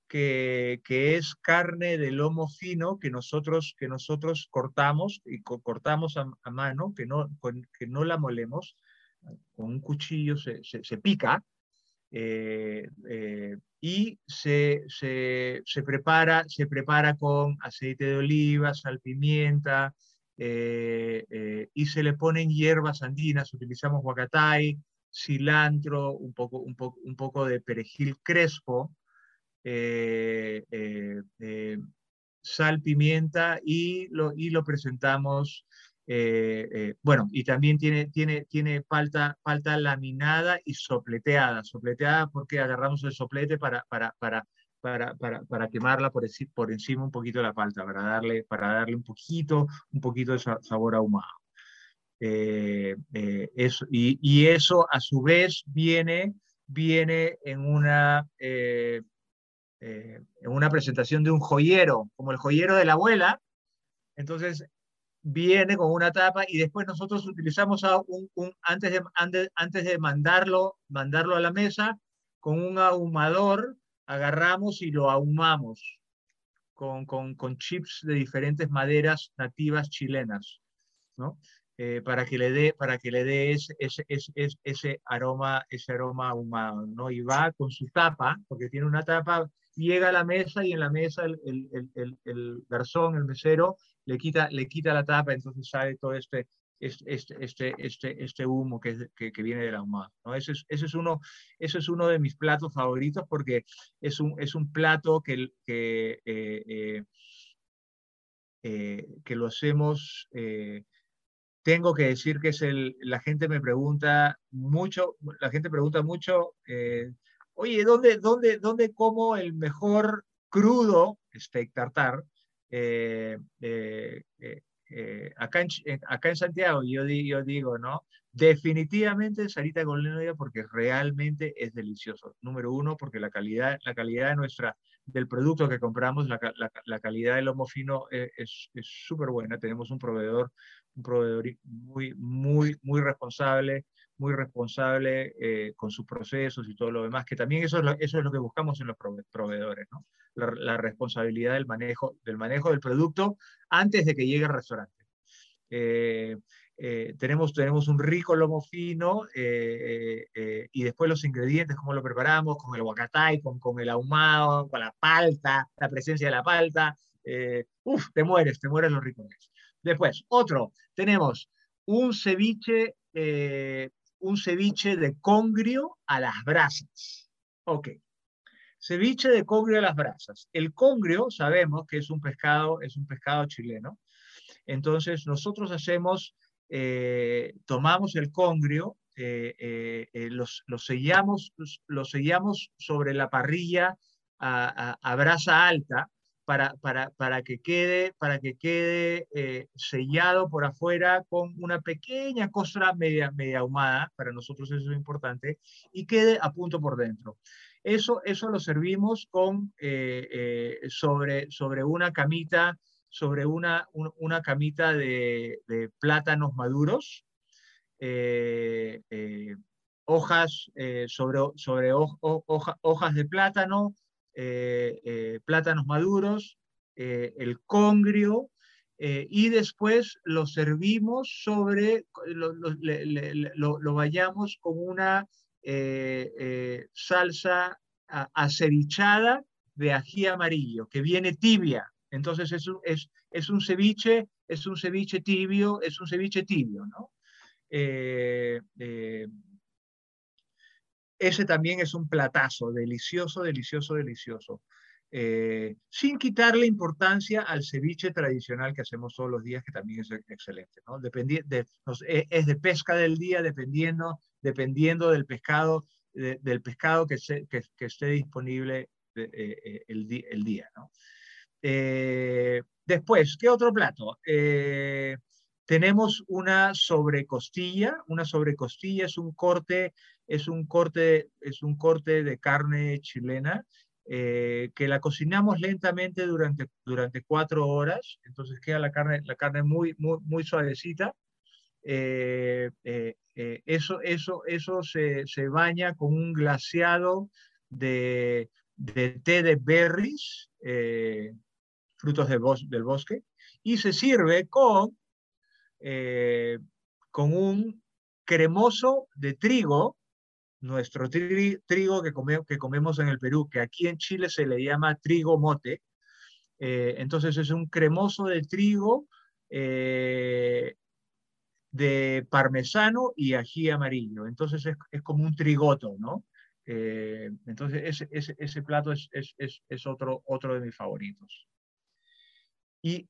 que, es carne de lomo fino que nosotros, que nosotros cortamos y cortamos a, mano, que no, que no la molemos con un cuchillo se, se, pica eh, eh, y se, se, prepara, se prepara con aceite de oliva, sal, pimienta, eh, y se le ponen hierbas andinas, utilizamos huacatay, cilantro, un poco, un un poco de perejil crespo, sal, pimienta, y lo, y lo presentamos eh, eh, bueno, y también tiene, tiene, tiene palta, palta laminada y sopleteada. Sopleteada porque agarramos el soplete para, para, para, para, para, quemarla por, por encima un poquito de la palta, para darle, para darle un poquito, un poquito de sabor ahumado. Eh, eso, y, y, eso a su vez viene, viene en una, en una presentación de un joyero, como el joyero de la abuela. Entonces, viene con una tapa y después nosotros utilizamos a un, antes, de, antes, de mandarlo, mandarlo a la mesa, con un ahumador agarramos y lo ahumamos con, con, con chips de diferentes maderas nativas chilenas. ¿no? eh, para que le dé, para que le dé ese, ese, ese, ese, aroma, ese aroma ahumado, ¿no? Y va con su tapa, porque tiene una tapa, llega a la mesa y en la mesa el, el, el, el garzón, el mesero, le quita, le quita la tapa, entonces sale todo este, este, este, este, este humo que, que, viene del ahumado. ¿no? Ese, es, es uno, ese es uno de mis platos favoritos porque es un, es un plato que, que, eh, eh, eh, que lo hacemos tengo que decir que es el, la gente me pregunta mucho, la gente pregunta mucho, oye, ¿dónde, dónde, ¿dónde como el mejor crudo steak tartar? Eh, eh, acá, en, acá en Santiago, yo, yo digo, ¿no? Definitivamente Sarita Golenoya porque realmente es delicioso. Número uno, porque la calidad, la calidad de nuestra, del producto que compramos, la, la, la calidad del lomo fino es súper buena. Tenemos un proveedor un proveedor muy, muy, muy responsable, muy responsable eh, con sus procesos y todo lo demás, que también eso es lo, eso es lo que buscamos en los proveedores, la, responsabilidad del manejo, del manejo del producto antes de que llegue al restaurante. Eh, eh, tenemos, tenemos un rico lomo fino y después los ingredientes, cómo lo preparamos, con el guacatay, con, con el ahumado, con la palta, la presencia de la palta. uf, te mueres, te mueres lo rico que es. Después, otro, tenemos un ceviche, un ceviche de congrio a las brasas. Ok. Ceviche de congrio a las brasas. El congrio sabemos que es un pescado, es un pescado chileno. Entonces nosotros hacemos, eh, tomamos el congrio, eh, los, sellamos, los, sellamos sobre la parrilla a brasa alta para, para, para, que quede, para que quede eh, sellado por afuera con una pequeña costra media, media ahumada, para nosotros eso es importante, y quede a punto por dentro. Eso, eso lo servimos con, eh, eh, sobre, sobre una camita, sobre una, una camita de, plátanos maduros, hojas, sobre, sobre hojas de plátano, plátanos maduros, eh, el congrio, y después lo servimos sobre, lo, lo, vayamos con una salsa acevichada de ají amarillo, que viene tibia. Entonces es un, es, es un ceviche, es un ceviche tibio, es un ceviche tibio, ¿no? Ese también es un platazo, delicioso, delicioso, delicioso. Eh, sin quitarle importancia al ceviche tradicional que hacemos todos los días, que también es excelente. ¿no? de, e, es de pesca del día, dependiendo, dependiendo del pescado, del pescado que, esté disponible eh, eh, el, día. ¿no? después, ¿qué otro plato? Tenemos una sobrecostilla. Una sobrecostilla es un corte es un corte, es un corte de carne chilena eh, que la cocinamos lentamente durante, durante cuatro horas, entonces queda la carne, la carne muy, muy, muy suavecita. Eh, eh, eso, eso, eso se, se, baña con un glaseado de, de té de berries, frutos del, bos del, bosque, y se sirve con, con un cremoso de trigo nuestro trigo que, que comemos en el Perú, que aquí en Chile se le llama trigo mote. Eh, entonces es un cremoso de trigo eh, de parmesano y ají amarillo. Entonces es, como un trigoto, ¿no? Eh, entonces ese, ese, ese plato es, es, es, otro, otro de mis favoritos. Y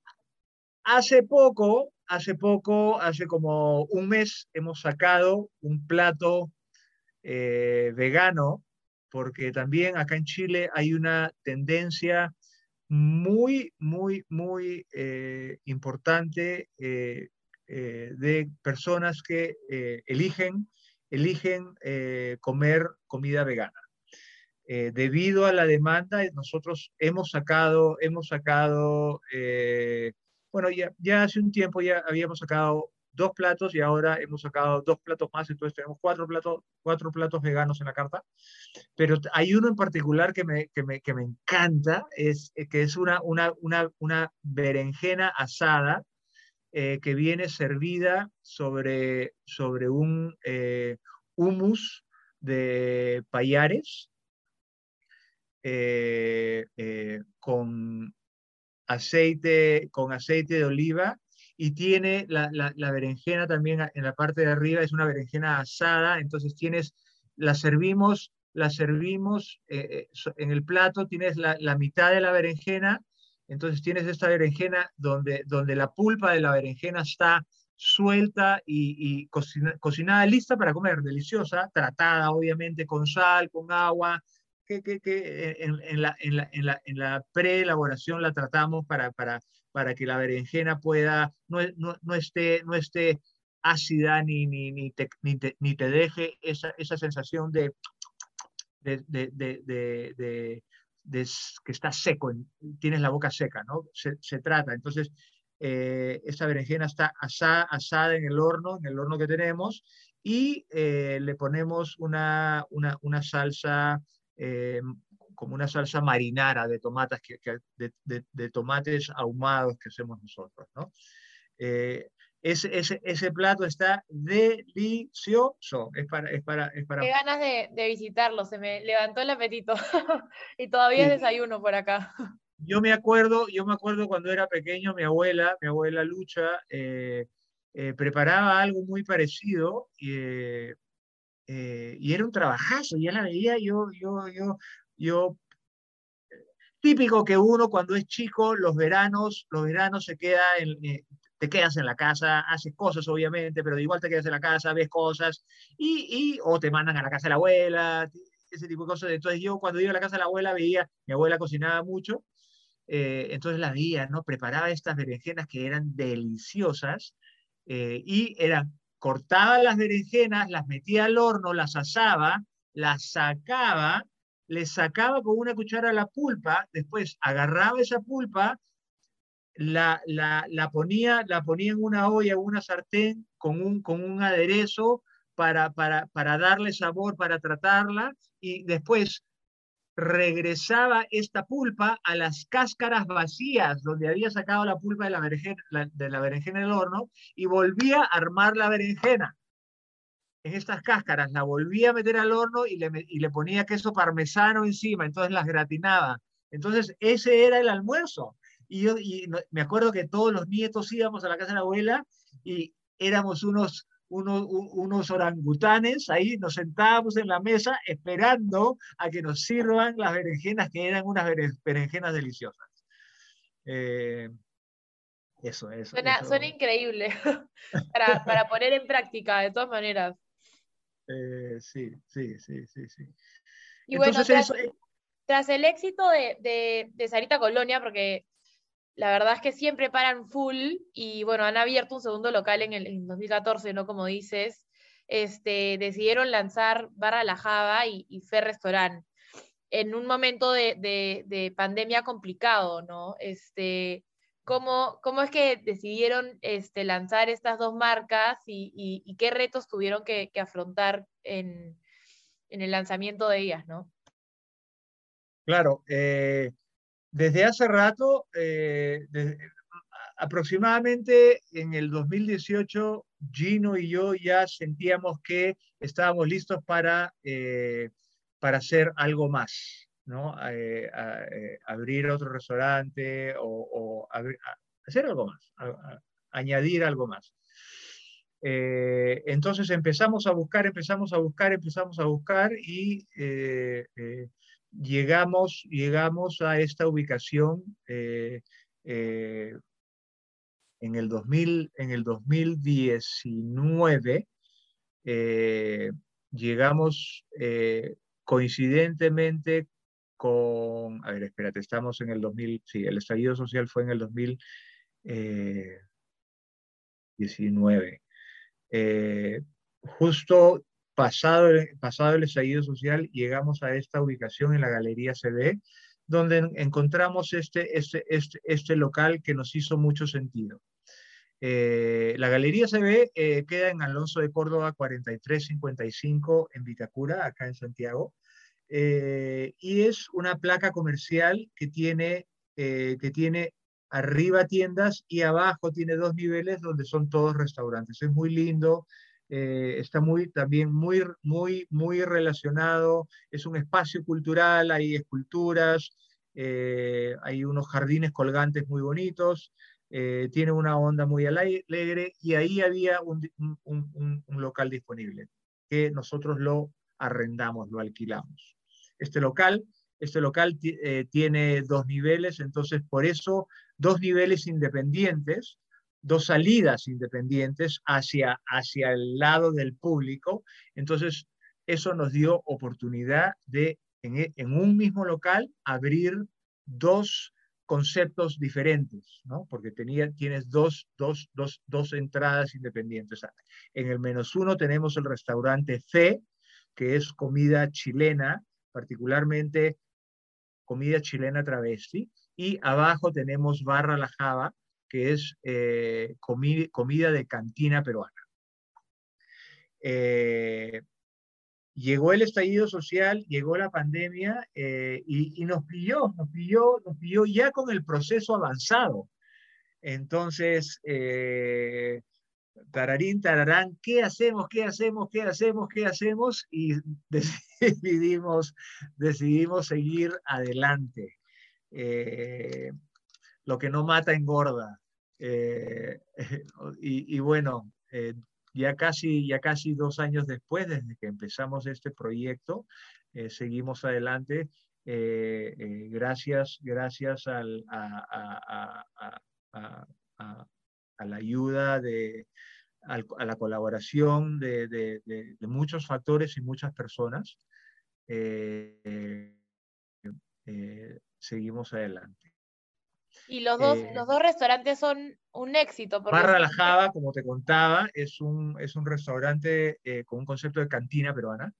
hace poco, hace poco, hace como un mes, hemos sacado un plato eh, vegano, porque también acá en Chile hay una tendencia muy, muy, muy eh, importante eh, de personas que eligen, eligen comer comida vegana. debido a la demanda, nosotros hemos sacado, hemos sacado, bueno, ya, ya hace un tiempo ya habíamos sacado dos platos y ahora hemos sacado dos platos más, entonces tenemos cuatro platos, cuatro platos veganos en la carta. Pero hay uno en particular que me, que me, que me encanta, es, eh, que es una, una, una, una berenjena asada que viene servida sobre, sobre un humus de payares con aceite, con aceite de oliva y tiene la, la, berenjena también en la parte de arriba, es una berenjena asada, entonces tienes, la servimos, la servimos eh, eh, en el plato, tienes la, la, mitad de la berenjena, entonces tienes esta berenjena donde, donde la pulpa de la berenjena está suelta y, y cocinada, lista para comer, deliciosa, tratada obviamente con sal, con agua, que, en, la, en, la, en, la, en la preelaboración la tratamos para, para, para que la berenjena pueda, no, no, no esté, no esté ácida ni, ni, ni, te, ni, te, ni te deje esa, esa sensación de, de, de, de, que está seco, tienes la boca seca, ¿no? Se, se trata. Entonces, eh, esa berenjena está asada, asada, en el horno, en el horno que tenemos, y eh, le ponemos una, una, una salsa eh, como una salsa marinara de, tomates que, de, de, tomates ahumados que hacemos nosotros. ¿no? Eh, ese, ese, ese, plato está delicioso. Es para, es para, es para... Qué ganas de, de visitarlo, se me levantó el apetito y todavía es desayuno por acá. Yo me acuerdo, yo me acuerdo cuando era pequeño, mi abuela, mi abuela Lucha, eh, preparaba algo muy parecido y eh, y era un trabajazo, ya la veía yo, yo, yo, yo, típico que uno cuando es chico, los veranos, los veranos se queda en, eh, te quedas en la casa, haces cosas obviamente, pero igual te quedas en la casa, ves cosas, y, y o te mandan a la casa de la abuela, ese tipo de cosas. Entonces yo cuando iba a la casa de la abuela veía, mi abuela cocinaba mucho, eh, entonces la veía, ¿no? Preparaba estas berenjenas que eran deliciosas y eran cortaba las berenjenas, las metía al horno, las asaba, las sacaba, le sacaba con una cuchara la pulpa, después agarraba esa pulpa, la, la, la, ponía, la ponía en una olla, en una sartén con un, con un aderezo para, para, para darle sabor, para tratarla, y después regresaba esta pulpa a las cáscaras vacías donde había sacado la pulpa de la berenjena, de la berenjena del horno y volvía a armar la berenjena en estas cáscaras, la volvía a meter al horno y le, y le ponía queso parmesano encima, entonces las gratinaba. Entonces ese era el almuerzo. Y yo y me acuerdo que todos los nietos íbamos a la casa de la abuela y éramos unos unos, orangutanes, ahí nos sentábamos en la mesa esperando a que nos sirvan las berenjenas, que eran unas berenjenas deliciosas. Eh, eso, eso suena, Suena increíble para, para, poner en práctica, de todas maneras. Eh, sí, sí, sí, sí, sí. Y bueno, tras, tras, el éxito de, de, de Sarita Colonia, porque la verdad es que siempre paran full y bueno, han abierto un segundo local en el 2014, ¿no? Como dices, este, decidieron lanzar Barra La Java y, Fer Restaurant en un momento de, pandemia complicado, ¿no? Este, ¿cómo, ¿Cómo es que decidieron este, lanzar estas dos marcas y, qué retos tuvieron que, afrontar en, en, el lanzamiento de ellas, ¿no? Claro, eh, desde hace rato, eh, aproximadamente en el 2018, Gino y yo ya sentíamos que estábamos listos para, eh, para hacer algo más, ¿no? Eh, abrir otro restaurante o, hacer algo más, añadir algo más. entonces empezamos a buscar, empezamos a buscar, empezamos a buscar y llegamos, llegamos a esta ubicación eh, eh, en, el 2000, en el 2019. Eh, llegamos coincidentemente con, a ver, espérate, estamos en el 2000, sí, el estallido social fue en el 2019. justo pasado, pasado el estallido social, llegamos a esta ubicación en la Galería CB, donde encontramos este, este, este, este local que nos hizo mucho sentido. Eh, la Galería CB eh, queda en Alonso de Córdoba 4355 en Vitacura, acá en Santiago, eh, y es una placa comercial que tiene, que tiene arriba tiendas y abajo tiene dos niveles donde son todos restaurantes. Es muy lindo, eh, está muy, también muy, muy, muy relacionado, es un espacio cultural, hay esculturas, eh, hay unos jardines colgantes muy bonitos, eh, tiene una onda muy alegre y ahí había un, un, un, local disponible que nosotros lo arrendamos, lo alquilamos. Este local, este local tiene dos niveles, entonces por eso dos niveles independientes, dos salidas independientes hacia, hacia el lado del público, entonces eso nos dio oportunidad de en, en un mismo local abrir dos conceptos diferentes, ¿no? Porque tenía, tienes dos, dos, dos, dos entradas independientes. En el menos uno tenemos el restaurante C, que es comida chilena, particularmente comida chilena travesti, y abajo tenemos Barra La Java, que es eh, comida de cantina peruana. Eh, llegó el estallido social, llegó la pandemia eh, y, nos pilló, nos pilló, nos pilló ya con el proceso avanzado. Entonces, tararín, tararán, ¿qué hacemos? ¿Qué hacemos? ¿Qué hacemos? ¿Qué hacemos? Y decidimos, decidimos seguir adelante. Lo que no mata engorda. y, y, bueno, ya casi, ya casi dos años después, desde que empezamos este proyecto, eh, seguimos adelante eh, eh, gracias, gracias al, a, la ayuda de, a la colaboración de, muchos factores y muchas personas. seguimos adelante. Y los dos, los dos restaurantes son un éxito. Barra La Java, como te contaba, es un, es un restaurante eh, con un concepto de cantina peruana.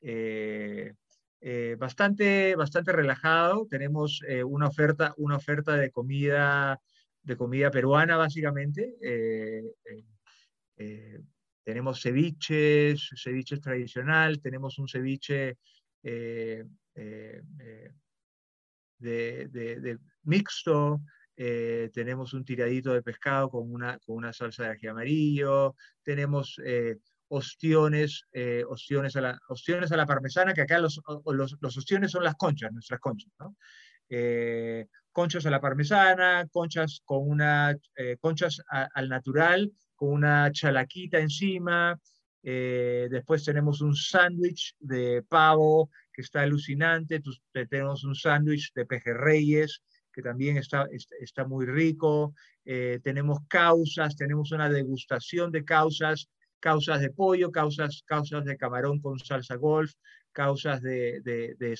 Eh, eh, bastante, bastante relajado. Tenemos una, oferta, una oferta de comida, de comida peruana, básicamente. tenemos ceviches, ceviches tradicional, tenemos un ceviche de, de, mixto, eh, tenemos un tiradito de pescado con una, con una salsa de ají amarillo, tenemos eh, ostiones, eh, ostiones, a la, ostiones a la parmesana, que acá los, los, los ostiones son las conchas, nuestras conchas, ¿no? conchas a la parmesana, conchas con una, conchas al natural, con una chalaquita encima, después tenemos un sándwich de pavo que está alucinante, tenemos un sándwich de pejerreyes, que también está, está, muy rico. Eh, tenemos causas, tenemos una degustación de causas, causas de pollo, causas, causas de camarón con salsa golf, causas de, de, de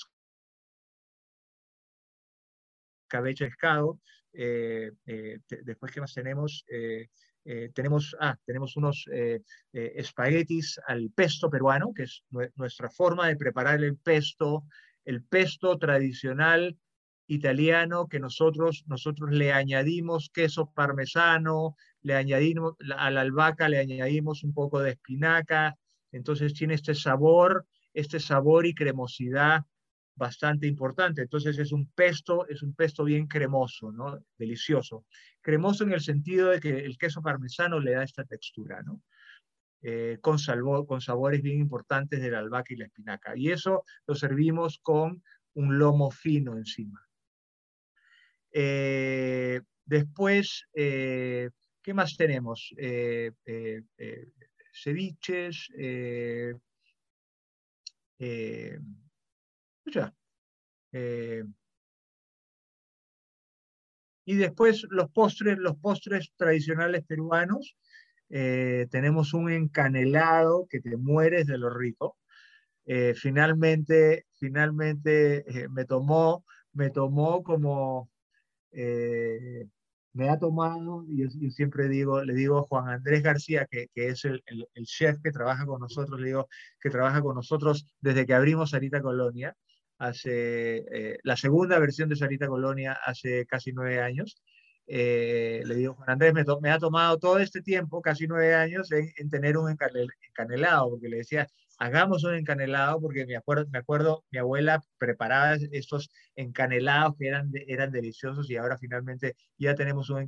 escabeche pescado. Eh, eh, después, ¿qué más tenemos? tenemos, ah, tenemos unos espaguetis al pesto peruano, que es nuestra forma de preparar el pesto, el pesto tradicional italiano que nosotros, nosotros le añadimos queso parmesano, le añadimos a la albahaca, le añadimos un poco de espinaca, entonces tiene este sabor, este sabor y cremosidad bastante importante. Entonces es un pesto, es un pesto bien cremoso, ¿no? Delicioso. Cremoso en el sentido de que el queso parmesano le da esta textura, ¿no? Eh, con, salvo, con sabores bien importantes de la albahaca y la espinaca. Y eso lo servimos con un lomo fino encima. Eh, después, eh, ¿qué más tenemos? Eh, ceviches, ya. y después los postres, los postres tradicionales peruanos. tenemos un encanelado que te mueres de lo rico. finalmente, finalmente me tomó, me tomó como eh, me ha tomado, y yo, siempre digo, le digo a Juan Andrés García, que, que es el, el, chef que trabaja con nosotros, le digo que trabaja con nosotros desde que abrimos Sarita Colonia, hace eh, la segunda versión de Sarita Colonia hace casi nueve años. Eh, le digo, Juan Andrés, me, ha tomado todo este tiempo, casi nueve años, en, tener un encanelado, porque le decía, hagamos un encanelado, porque me acuerdo, me acuerdo, mi abuela preparaba estos encanelados que eran, eran deliciosos y ahora finalmente ya tenemos un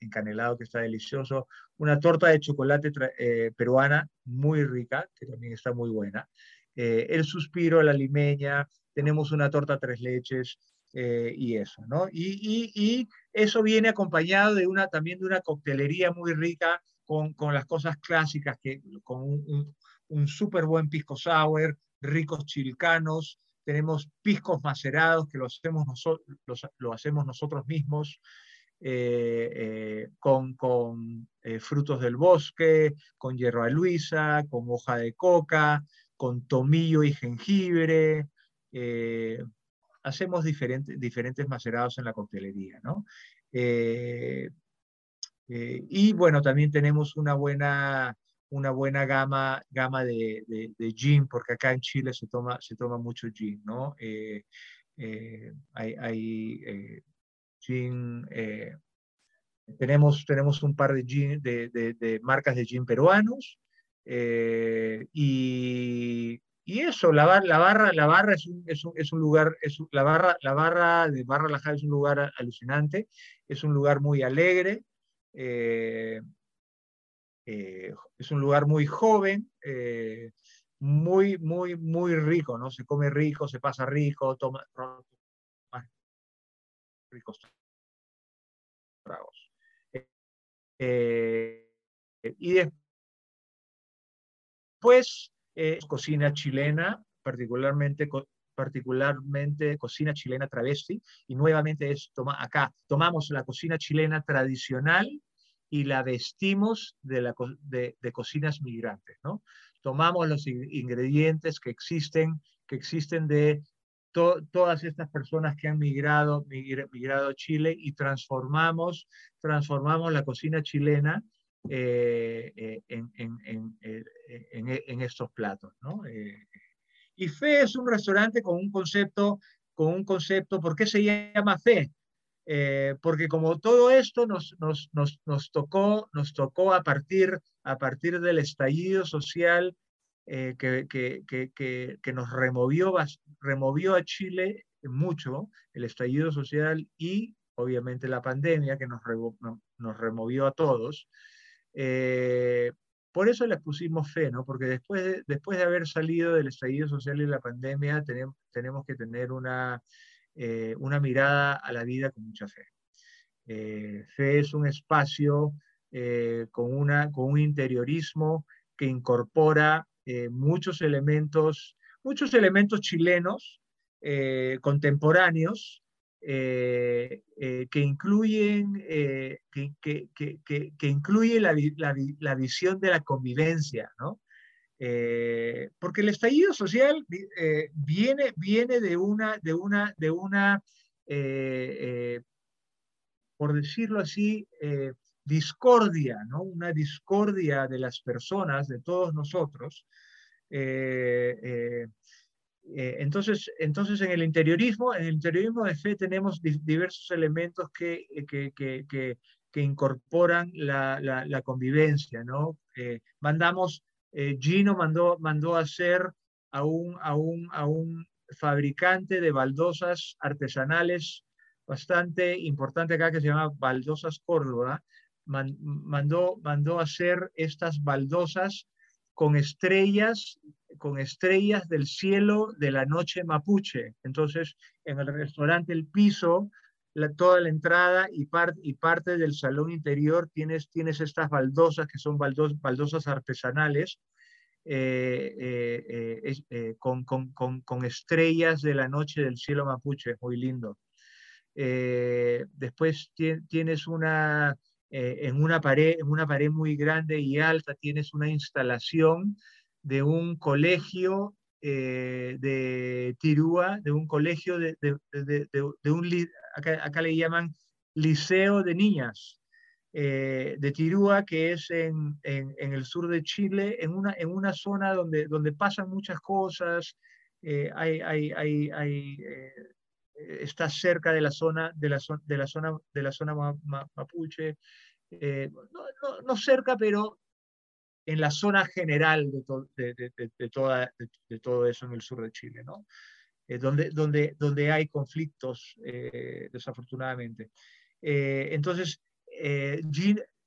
encanelado que está delicioso. Una torta de chocolate eh, peruana muy rica, que también está muy buena. Eh, el suspiro, la limeña, tenemos una torta tres leches, eh, y eso, ¿no? Y, y, eso viene acompañado de una, también de una coctelería muy rica con, con las cosas clásicas, que, con un, un súper buen pisco sour, ricos chilcanos, tenemos piscos macerados que lo hacemos, nosotros, lo hacemos nosotros mismos, eh, eh, con, con eh, frutos del bosque, con hierba luisa, con hoja de coca, con tomillo y jengibre. hacemos diferentes, diferentes macerados en la coctelería, ¿no? y bueno, también tenemos una buena una buena gama, gama de, de, gin, porque acá en Chile se toma, se toma mucho gin, ¿no? Eh, eh, hay, hay eh, gin, tenemos, tenemos un par de, gin, de, de, marcas de gin peruanos, y, y, eso, la, la, barra, la barra es un, es un, es un lugar, es la, barra, la barra de Barra Lajada es un lugar alucinante, es un lugar muy alegre, eh, es un lugar muy joven, eh, muy, muy, muy rico, ¿no? Se come rico, se pasa rico, toma, ricos tragos. Eh, y después, cocina chilena, particularmente particularmente cocina chilena travesti, y nuevamente es toma, acá tomamos la cocina chilena tradicional y la vestimos de, la, de, cocinas migrantes, ¿no? Tomamos los ingredientes que existen, que existen de todas estas personas que han migrado, migrado a Chile y transformamos, transformamos la cocina chilena eh, eh, en, en, eh, en, en, estos platos, ¿no? y Fe es un restaurante con un concepto, con un concepto, ¿por qué se llama Fe? Eh, porque como todo esto nos, nos, nos, nos, tocó, nos tocó a partir, a partir del estallido social eh, que, que, que, que, nos removió, removió a Chile mucho, el estallido social y obviamente la pandemia que nos, nos removió a todos. Eh, por eso les pusimos fe, ¿no? Porque después de, después de haber salido del estallido social y la pandemia, tenemos, tenemos que tener una, eh, una mirada a la vida con mucha fe. Eh, fe es un espacio eh, con, una, con un interiorismo que incorpora muchos elementos, muchos elementos chilenos contemporáneos que incluyen, que, que, que, incluye la, la, la, visión de la convivencia, ¿no? Eh, porque el estallido social eh, viene, viene de una, de una, de una eh, por decirlo así, discordia, ¿no? Una discordia de las personas, de todos nosotros. entonces, entonces, en el interiorismo, en el interiorismo de fe tenemos diversos elementos que, que, que, que incorporan la, la, convivencia, ¿no? mandamos eh, Gino mandó, mandó hacer a un, a, un, a un fabricante de baldosas artesanales bastante importante acá que se llama Baldosas Córdoba, mandó, mandó hacer estas baldosas con estrellas, con estrellas del cielo de la noche mapuche. Entonces, en el restaurante El Piso, toda la entrada y, y parte del salón interior tienes, tienes estas baldosas que son baldosas artesanales eh, eh, eh, con, con, con, estrellas de la noche del cielo mapuche, muy lindo. después tienes una, en, una pared, en una pared muy grande y alta, tienes una instalación de un colegio de Tirúa, de un colegio de, de, acá, acá, le llaman Liceo de Niñas, eh, de Tirúa, que es en, en, el sur de Chile, en una, en una zona donde, donde pasan muchas cosas, eh, hay está cerca de la zona, de la, de la zona, de la zona mapuche, no, no, no cerca, pero en la zona general de, de, toda, de, todo eso en el sur de Chile, ¿no? Eh, donde, donde, donde hay conflictos, eh, desafortunadamente. Eh, entonces,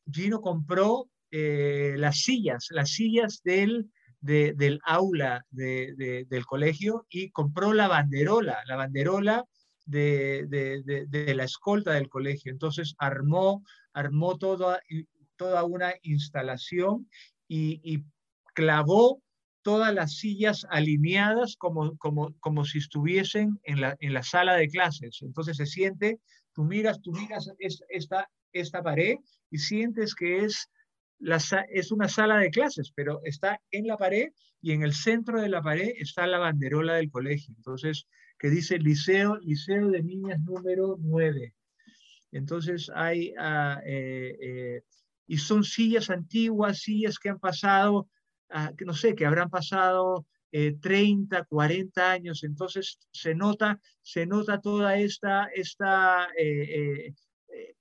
Gino, compró las sillas, las sillas del, del aula del colegio y compró la banderola, la banderola de, la escolta del colegio. Entonces armó, armó toda, toda una instalación y, clavó todas las sillas alineadas como, como, como si estuviesen en la, en la sala de clases. Entonces se siente, tú miras, tú miras esta, esta pared y sientes que es, la, es una sala de clases, pero está en la pared y en el centro de la pared está la banderola del colegio. Entonces, que dice Liceo, Liceo de Niñas número 9. Entonces hay, ah, eh, eh, y son sillas antiguas, sillas que han pasado, ah, no sé, que habrán pasado 30, eh, 40 años, entonces se nota, se nota toda esta, esta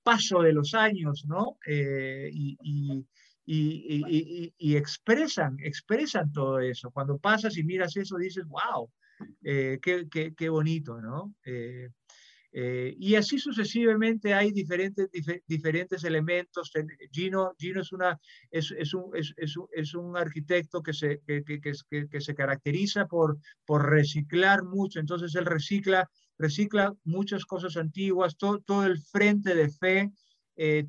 paso de los años, ¿no? y, y, y, y, expresan, expresan todo eso. Cuando pasas y miras eso, dices, wow, eh, qué, qué, bonito, ¿no? Eh, eh, y así sucesivamente hay diferentes, diferentes elementos. Gino, Gino es, una, es, es, un, es, es un, arquitecto que se, que, que, que, se caracteriza por, por reciclar mucho, entonces él recicla, recicla muchas cosas antiguas, todo, todo el frente de fe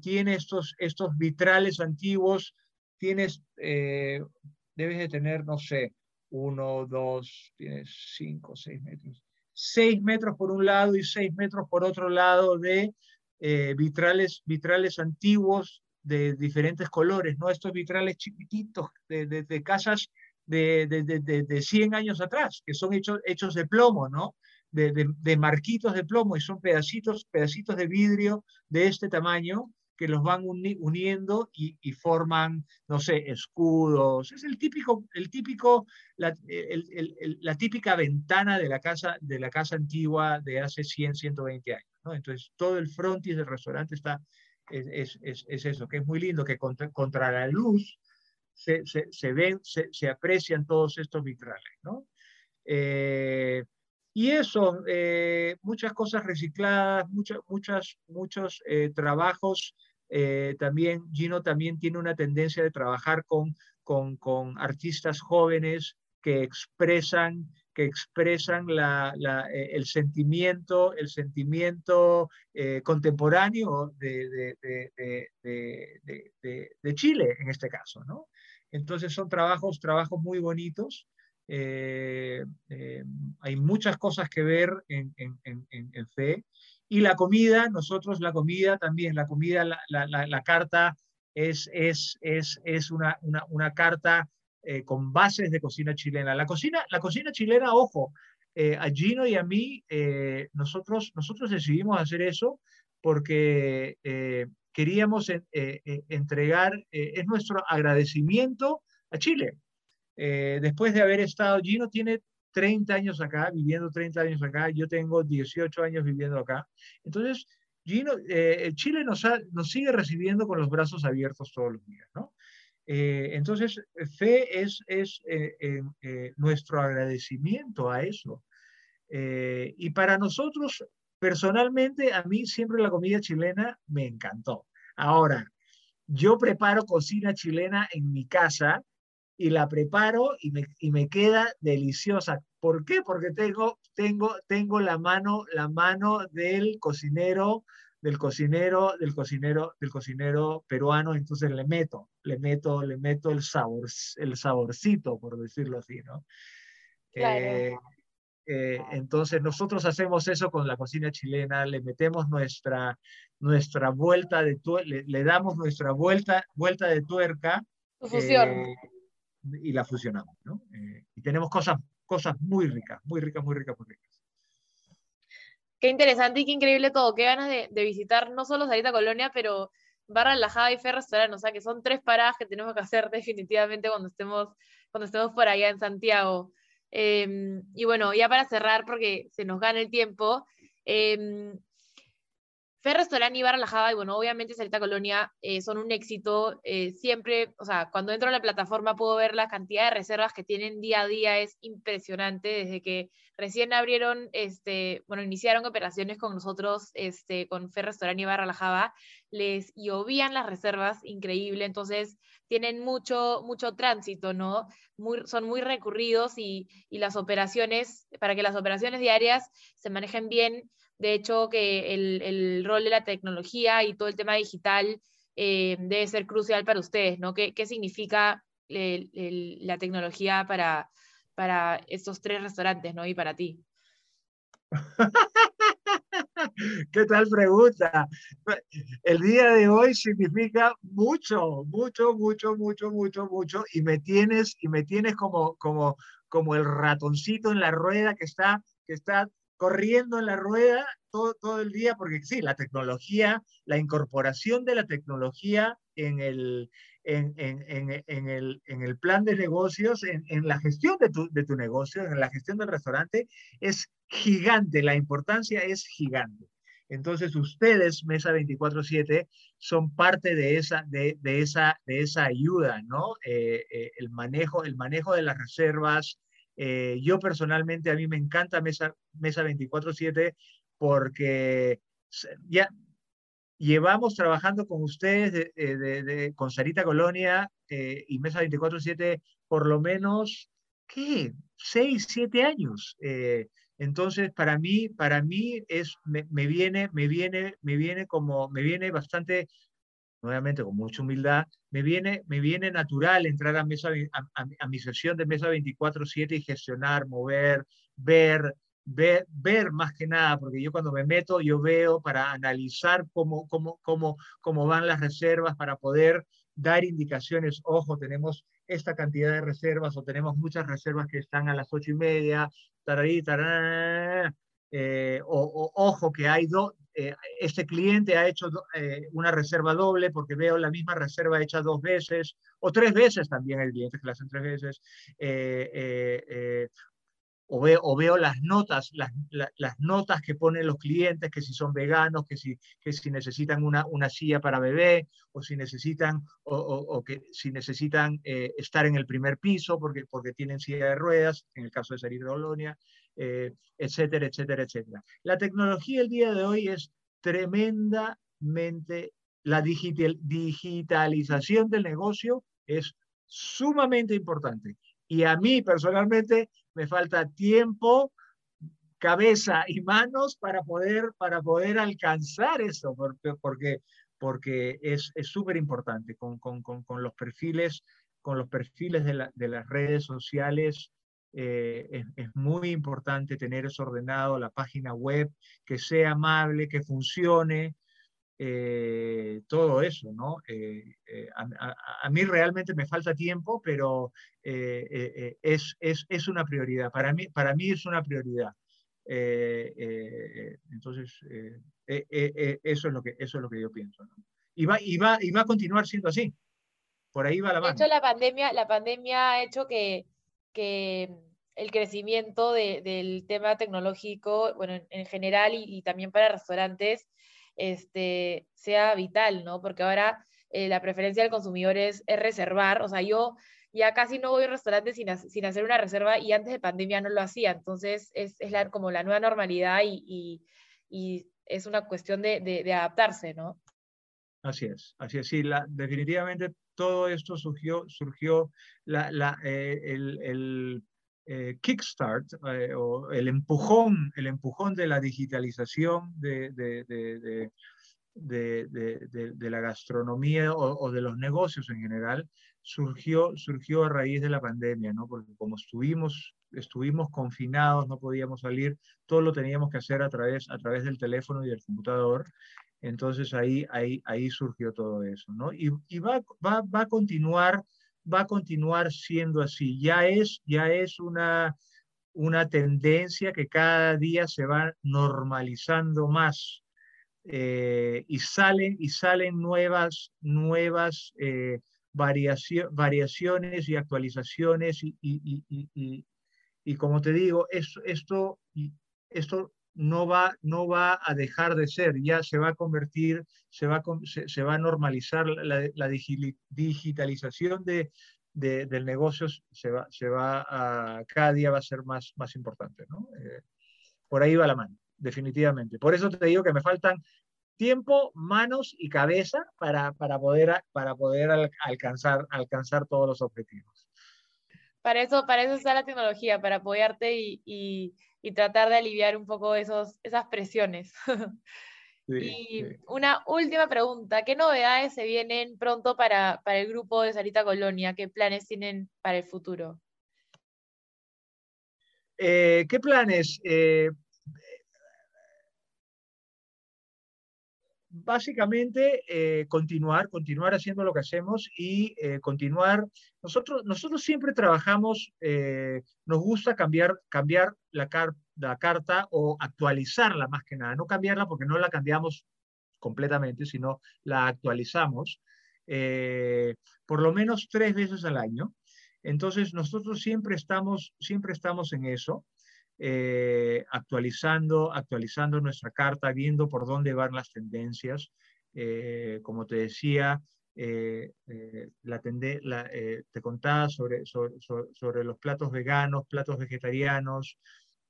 tiene estos, estos vitrales antiguos, tienes, debes de tener, no sé, uno, dos, tiene cinco, seis metros. Seis metros por un lado y seis metros por otro lado de eh, vitrales, vitrales antiguos de diferentes colores, ¿no? Estos vitrales chiquititos de, de, casas de, de, de, 100 años atrás, que son hechos, hechos de plomo, ¿no? De, de, marquitos de plomo y son pedacitos, pedacitos de vidrio de este tamaño que los van uniendo y, forman, no sé, escudos. Es el típico, el típico, la, la, típica ventana de la, casa, de la casa antigua de hace 100, 120 años. ¿no? Entonces, todo el frontis del restaurante está, es, es, es eso, que es muy lindo, que contra, contra la luz se, se, se ven, se, se, aprecian todos estos vitrales. ¿no? Eh, y eso, eh, muchas cosas recicladas, muchas, muchos eh, trabajos. Eh, también Gino también tiene una tendencia de trabajar con, con, con artistas jóvenes que expresan, que expresan la, el sentimiento, el sentimiento contemporáneo de, de, de, de, Chile, en este caso. ¿no? Entonces son trabajos, trabajos muy bonitos. Eh, eh, hay muchas cosas que ver en, en, fe. Y la comida, nosotros la comida también, la comida, la, la, la carta es, es, es, es una, una, una carta eh, con bases de cocina chilena. La cocina, la cocina chilena, ojo, a Gino y a mí, nosotros, nosotros decidimos hacer eso porque queríamos entregar, es nuestro agradecimiento a Chile. Eh, después de haber estado, Gino tiene 30 años acá, viviendo 30 años acá, yo tengo 18 años viviendo acá. Entonces, Gino, eh, Chile nos, nos sigue recibiendo con los brazos abiertos todos los días, ¿no? Eh, entonces, fe es, es nuestro agradecimiento a eso. y para nosotros, personalmente, a mí siempre la comida chilena me encantó. Ahora, yo preparo cocina chilena en mi casa y la preparo y me, y me queda deliciosa. ¿Por qué? Porque tengo, tengo, tengo la mano, la mano del cocinero, del cocinero, del cocinero, del cocinero peruano, entonces le meto, le meto, le meto el sabor, el saborcito, por decirlo así, ¿no? Eh, eh, entonces nosotros hacemos eso con la cocina chilena, le metemos nuestra, nuestra vuelta de tuerca, le, damos nuestra vuelta, vuelta de tuerca. Fusión. Eh, y la fusionamos, ¿no? Eh, y tenemos cosas, cosas muy ricas, muy ricas, muy ricas, muy ricas. Qué interesante y qué increíble todo. Qué ganas de, visitar no solo Sarita Colonia, pero Barra Lajada y Fer Restaurant. O sea, que son tres paradas que tenemos que hacer definitivamente cuando estemos, cuando estemos por allá en Santiago. Em, y bueno, ya para cerrar, porque se nos gana el tiempo, eh, Fer Restaurant y Bar La Java, y bueno, obviamente Sarita Colonia eh, son un éxito. Eh, siempre, o sea, cuando entro a la plataforma puedo ver la cantidad de reservas que tienen día a día, es impresionante. Desde que recién abrieron, este, bueno, iniciaron operaciones con nosotros, este, con Fer Restaurant y Bar La Java, les llovían las reservas, increíble. Entonces, tienen mucho, mucho tránsito, ¿no? Son muy recurridos y, y las operaciones, para que las operaciones diarias se manejen bien, de hecho, que el, rol de la tecnología y todo el tema digital eh, debe ser crucial para ustedes, ¿no? ¿Qué, significa la tecnología para, para estos tres restaurantes, ¿no? Y para ti. ¿Qué tal pregunta? El día de hoy significa mucho, mucho, mucho, mucho, mucho, mucho, y me tienes, y me tienes como, como, como el ratoncito en la rueda que está, que está corriendo en la rueda todo, todo el día, porque sí, la tecnología, la incorporación de la tecnología en el, en, en, en, el, en el plan de negocios, en, la gestión de tu, de tu negocio, en la gestión del restaurante, es gigante, la importancia es gigante. Entonces ustedes, Mesa 24/7, son parte de esa, de, de esa, de esa ayuda, ¿no? Eh, eh, el, manejo, el manejo de las reservas, eh, yo personalmente, a mí me encanta Mesa, Mesa 24/7 porque ya llevamos trabajando con ustedes, de, con Sarita Colonia eh, y Mesa 24/7 por lo menos, ¿qué? Seis, siete años. Eh, entonces, para mí, para mí es, me, me, viene, me viene, me viene como, me viene bastante nuevamente con mucha humildad, me viene, me viene natural entrar a, mesa, a, mi sesión de mesa 24/7 y gestionar, mover, ver, ver, ver más que nada, porque yo cuando me meto, yo veo para analizar cómo, cómo, cómo, cómo van las reservas, para poder dar indicaciones, ojo, tenemos esta cantidad de reservas o tenemos muchas reservas que están a las ocho y media, tararí, eh, o, ojo que hay dos, eh, este cliente ha hecho eh, una reserva doble porque veo la misma reserva hecha dos veces o tres veces también el cliente que la hacen tres veces. Eh, o, veo, o veo las notas, las, las, notas que ponen los clientes, que si son veganos, que si, que si necesitan una, una silla para bebé, o si necesitan, o, o, que si necesitan estar en el primer piso porque, porque tienen silla de ruedas, en el caso de salir de Bolonia, eh, etcétera, etcétera, etcétera. La tecnología el día de hoy es tremendamente, la digital, digitalización del negocio es sumamente importante. Y a mí personalmente me falta tiempo, cabeza y manos para poder, para poder alcanzar eso, porque, porque, es súper importante con, con, con, con, los perfiles, con los perfiles de, la, de las redes sociales eh, es, muy importante tener eso ordenado, la página web, que sea amable, que funcione, eh, todo eso, ¿no? Eh, a, mí realmente me falta tiempo, pero es, es, es, una prioridad. Para mí, para mí es una prioridad. entonces, eso, es lo que, eso es lo que yo pienso. ¿no? Y, va, y, va, y va a continuar siendo así. Por ahí va la mano. De hecho, la pandemia, la pandemia ha hecho que que el crecimiento del tema tecnológico, bueno, en, general y, también para restaurantes, este, sea vital, ¿no? Porque ahora eh, la preferencia del consumidor es, reservar, o sea, yo ya casi no voy a restaurantes sin, sin, hacer una reserva y antes de pandemia no lo hacía, entonces es, es la, como la nueva normalidad y, y, es una cuestión de, de, adaptarse, ¿no? Así es, así es, sí, la, definitivamente todo esto surgió, surgió eh, el, eh, kickstart eh, o el empujón, el empujón de la digitalización de, la gastronomía o, de los negocios en general surgió, surgió a raíz de la pandemia, ¿no? Porque como estuvimos, estuvimos confinados, no podíamos salir, todo lo teníamos que hacer a través, a través del teléfono y del computador. Entonces ahí, ahí, ahí surgió todo eso, ¿no? Y, y va, va, va, a continuar, va a continuar siendo así. Ya es, ya es una, una tendencia que cada día se va normalizando más. Eh, y salen, y salen nuevas, nuevas eh, variaciones y actualizaciones y, y, y, y, como te digo, esto, esto, esto no va, no va a dejar de ser, ya se va a convertir, se va se, va a normalizar la, digitalización de, del negocio, se va, se va a, cada día va a ser más, más importante. ¿no? Eh, por ahí va la mano, definitivamente. Por eso te digo que me faltan tiempo, manos y cabeza para, para poder, para poder alcanzar, alcanzar todos los objetivos. Para eso, para eso está la tecnología, para apoyarte y tratar de aliviar un poco esos, esas presiones. y una última pregunta, ¿qué novedades se vienen pronto para, para el grupo de Sarita Colonia? ¿Qué planes tienen para el futuro? Eh, ¿Qué planes? Eh, básicamente eh, continuar, continuar haciendo lo que hacemos y eh, continuar. Nosotros, nosotros siempre trabajamos, eh, nos gusta cambiar, cambiar la, la carta o actualizarla más que nada, no cambiarla porque no la cambiamos completamente, sino la actualizamos por lo menos tres veces al año. Entonces nosotros siempre estamos, siempre estamos en eso. Eh, actualizando, actualizando nuestra carta, viendo por dónde van las tendencias. Eh, como te decía, eh, la la, te contaba sobre, sobre, los platos veganos, platos vegetarianos.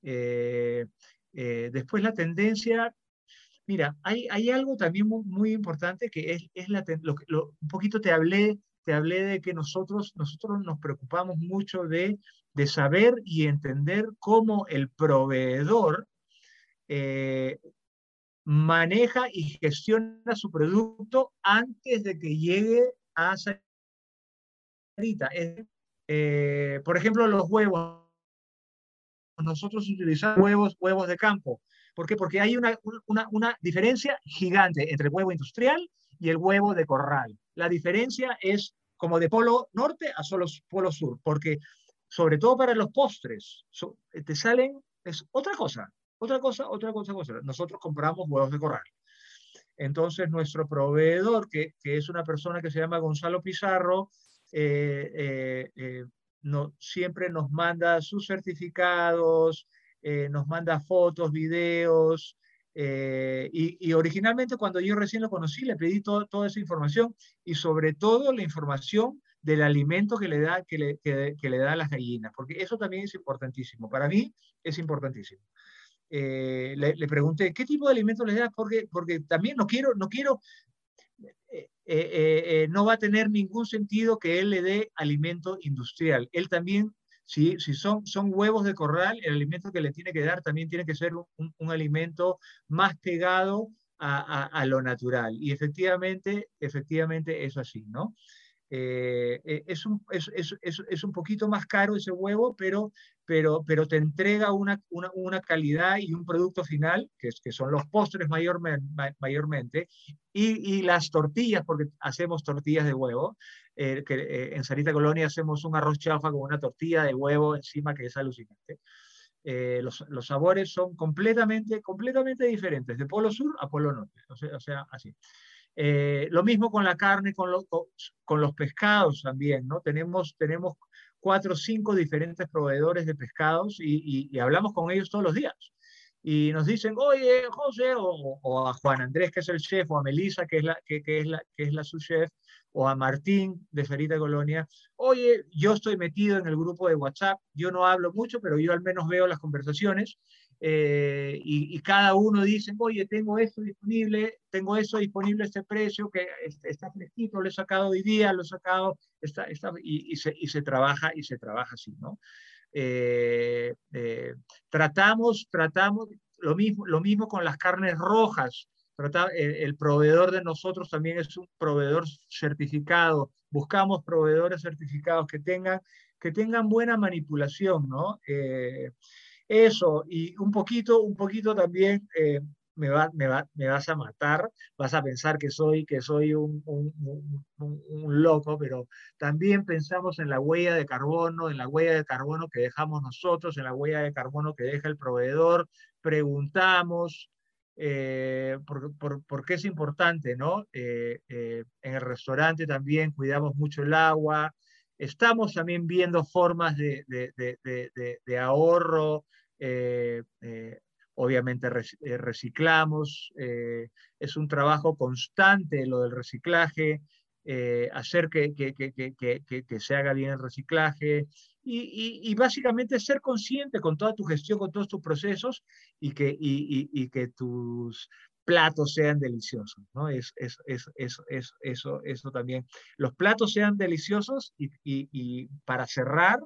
después la tendencia, mira, hay, hay algo también muy, importante que es, es la, lo, un poquito te hablé, te hablé de que nosotros, nosotros nos preocupamos mucho de de saber y entender cómo el proveedor eh, maneja y gestiona su producto antes de que llegue a Sarita. Eh, por ejemplo, los huevos. Nosotros utilizamos huevos, huevos de campo. ¿Por qué? Porque hay una, una, una diferencia gigante entre el huevo industrial y el huevo de corral. La diferencia es como de polo norte a solo polo sur, porque sobre todo para los postres, eh, te salen, es otra cosa, otra cosa, otra cosa, cosa. Nosotros compramos huevos de corral. Entonces, nuestro proveedor, que, que es una persona que se llama Gonzalo Pizarro, eh, eh, no, siempre nos manda sus certificados, nos manda fotos, videos, y, y, originalmente cuando yo recién lo conocí le pedí toda esa información y sobre todo la información del alimento que le da, que le, que, le da a las gallinas, porque eso también es importantísimo. Para mí es importantísimo. Eh, le, pregunté, ¿qué tipo de alimento le da? Porque, porque también no quiero, no quiero, eh, eh, no va a tener ningún sentido que él le dé alimento industrial. Él también, si, si son, son huevos de corral, el alimento que le tiene que dar también tiene que ser un, un alimento más pegado a, a, a, lo natural. Y efectivamente, efectivamente es así, ¿no? Eh, eh, es, un, es, es, es, un poquito más caro ese huevo, pero, pero, pero te entrega una, una, una calidad y un producto final, que, que son los postres mayormente, mayormente y, y, las tortillas, porque hacemos tortillas de huevo. Eh, que, en Sarita Colonia hacemos un arroz chafa con una tortilla de huevo encima que es alucinante. los, los, sabores son completamente, completamente diferentes, de polo sur a polo norte, o sea, o sea así. Eh, lo mismo con la carne, con, con, los pescados también, ¿no? Tenemos, tenemos cuatro o cinco diferentes proveedores de pescados y, y, hablamos con ellos todos los días. Y nos dicen, oye, José, o, o, a Juan Andrés, que es el chef, o a Melissa, que es la, que, que es la, que es la subchef, o a Martín de Ferita Colonia, oye, yo estoy metido en el grupo de WhatsApp, yo no hablo mucho, pero yo al menos veo las conversaciones eh, y, cada uno dice, oye, tengo esto disponible, tengo eso disponible a este precio, que está fresquito, lo he sacado hoy día, lo he sacado, está, está, y, se, y, se, trabaja, y se trabaja así, ¿no? Eh, eh, tratamos, tratamos, lo mismo, lo mismo con las carnes rojas, Trata, el, proveedor de nosotros también es un proveedor certificado, buscamos proveedores certificados que tengan, que tengan buena manipulación, ¿no? Eso, y un poquito, un poquito también eh, me, me, me, vas a matar, vas a pensar que soy, que soy un, un, loco, pero también pensamos en la huella de carbono, en la huella de carbono que dejamos nosotros, en la huella de carbono que deja el proveedor, preguntamos. Eh, por, por, por, qué es importante, ¿no? Eh, en el restaurante también cuidamos mucho el agua, estamos también viendo formas de, ahorro, eh, eh, obviamente reciclamos, es un trabajo constante lo del reciclaje, hacer que, se haga bien el reciclaje, y, básicamente ser consciente con toda tu gestión, con todos tus procesos y que, y, que tus platos sean deliciosos, ¿no? Es, es, es, es, eso, eso también. Los platos sean deliciosos y, para cerrar,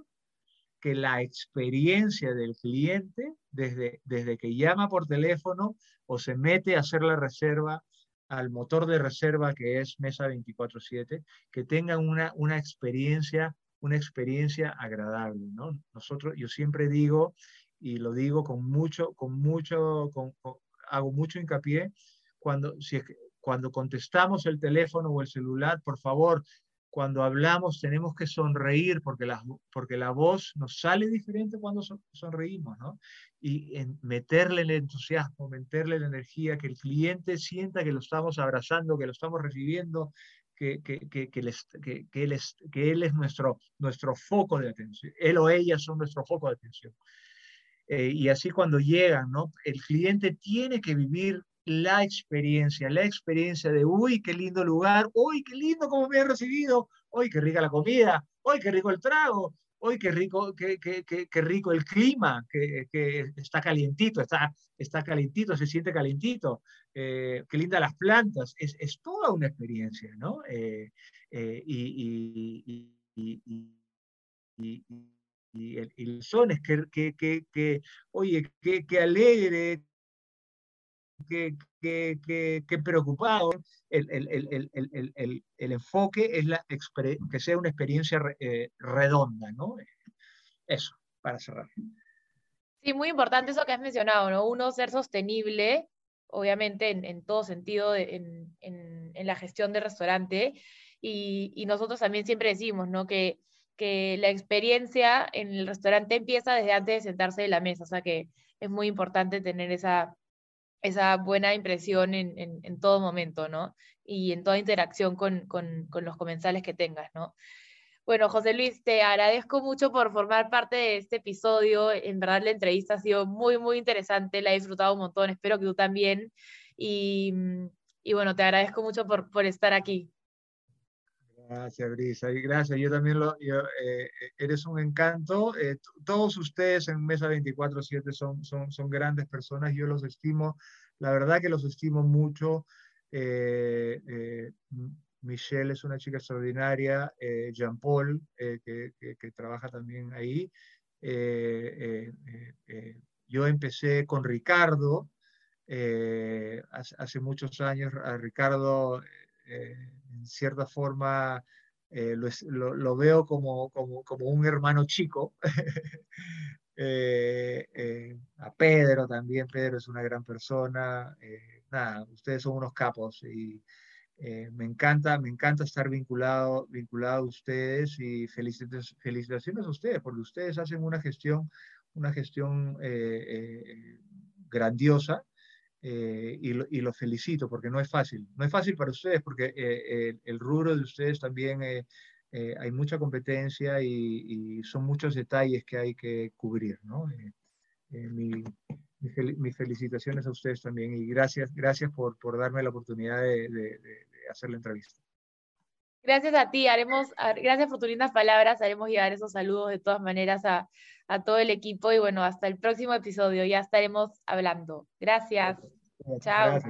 que la experiencia del cliente, desde, desde que llama por teléfono o se mete a hacer la reserva al motor de reserva que es Mesa 24/7, que tengan una, una experiencia una experiencia agradable, ¿no? Nosotros, yo siempre digo, y lo digo con mucho, con mucho, hago mucho hincapié, cuando, si, cuando contestamos el teléfono o el celular, por favor, cuando hablamos tenemos que sonreír porque la, porque la voz nos sale diferente cuando sonreímos, ¿no? Y en meterle el entusiasmo, meterle la energía, que el cliente sienta que lo estamos abrazando, que lo estamos recibiendo, que, que, que, que, él, es, que él es nuestro, nuestro foco de atención. Él o ella son nuestro foco de atención. Eh, y así cuando llegan, ¿no? El cliente tiene que vivir la experiencia, la experiencia de, uy, qué lindo lugar, uy, qué lindo cómo me he recibido, uy, qué rica la comida, uy, qué rico el trago, uy, qué rico, qué, qué, qué, rico el clima, que, que, está calientito, está, está calientito, se siente calientito, eh, qué lindas las plantas, es, es, toda una experiencia, ¿no? Eh, eh, y, y, y, y, el, el, son es que, que, que, que oye, qué alegre, qué, qué, qué, preocupado. El, el, el, el, enfoque es la que sea una experiencia redonda, ¿no? Eso, para cerrar. Sí, muy importante eso que has mencionado, ¿no? Uno, ser sostenible obviamente en, todo sentido en, la gestión del restaurante. Y, nosotros también siempre decimos, ¿no? Que, que la experiencia en el restaurante empieza desde antes de sentarse de la mesa, o sea que es muy importante tener esa, esa buena impresión en, todo momento, ¿no? Y en toda interacción con, con, con los comensales que tengas, ¿no? Bueno, José Luis, te agradezco mucho por formar parte de este episodio. En verdad la entrevista ha sido muy, muy interesante, la he disfrutado un montón, espero que tú también. Y, y bueno, te agradezco mucho por, por estar aquí. Gracias, Brisa. Y gracias, yo también lo, yo, eh, eres un encanto. Eh, todos ustedes en Mesa 24-7 son, son, son grandes personas, yo los estimo, la verdad que los estimo mucho. Eh, Michelle es una chica extraordinaria, eh, Jean Paul, eh, que, que, trabaja también ahí. Eh, yo empecé con Ricardo hace, hace, muchos años. A Ricardo, en cierta forma, lo, lo, veo como, como, como, un hermano chico. a Pedro también, Pedro es una gran persona. nada, ustedes son unos capos y eh, me encanta, me encanta estar vinculado, vinculado a ustedes y felicitaciones a ustedes, porque ustedes hacen una gestión, una gestión eh, eh, y lo, y, lo, felicito porque no es fácil. No es fácil para ustedes porque el, rubro de ustedes también hay mucha competencia y, son muchos detalles que hay que cubrir, ¿no? Mi, mis felicitaciones a ustedes también y gracias, gracias por, por darme la oportunidad de, de, hacer la entrevista. Gracias a ti, haremos, gracias por tus lindas palabras, haremos llegar esos saludos de todas maneras a, a todo el equipo y bueno, hasta el próximo episodio, ya estaremos hablando. Gracias. Chao.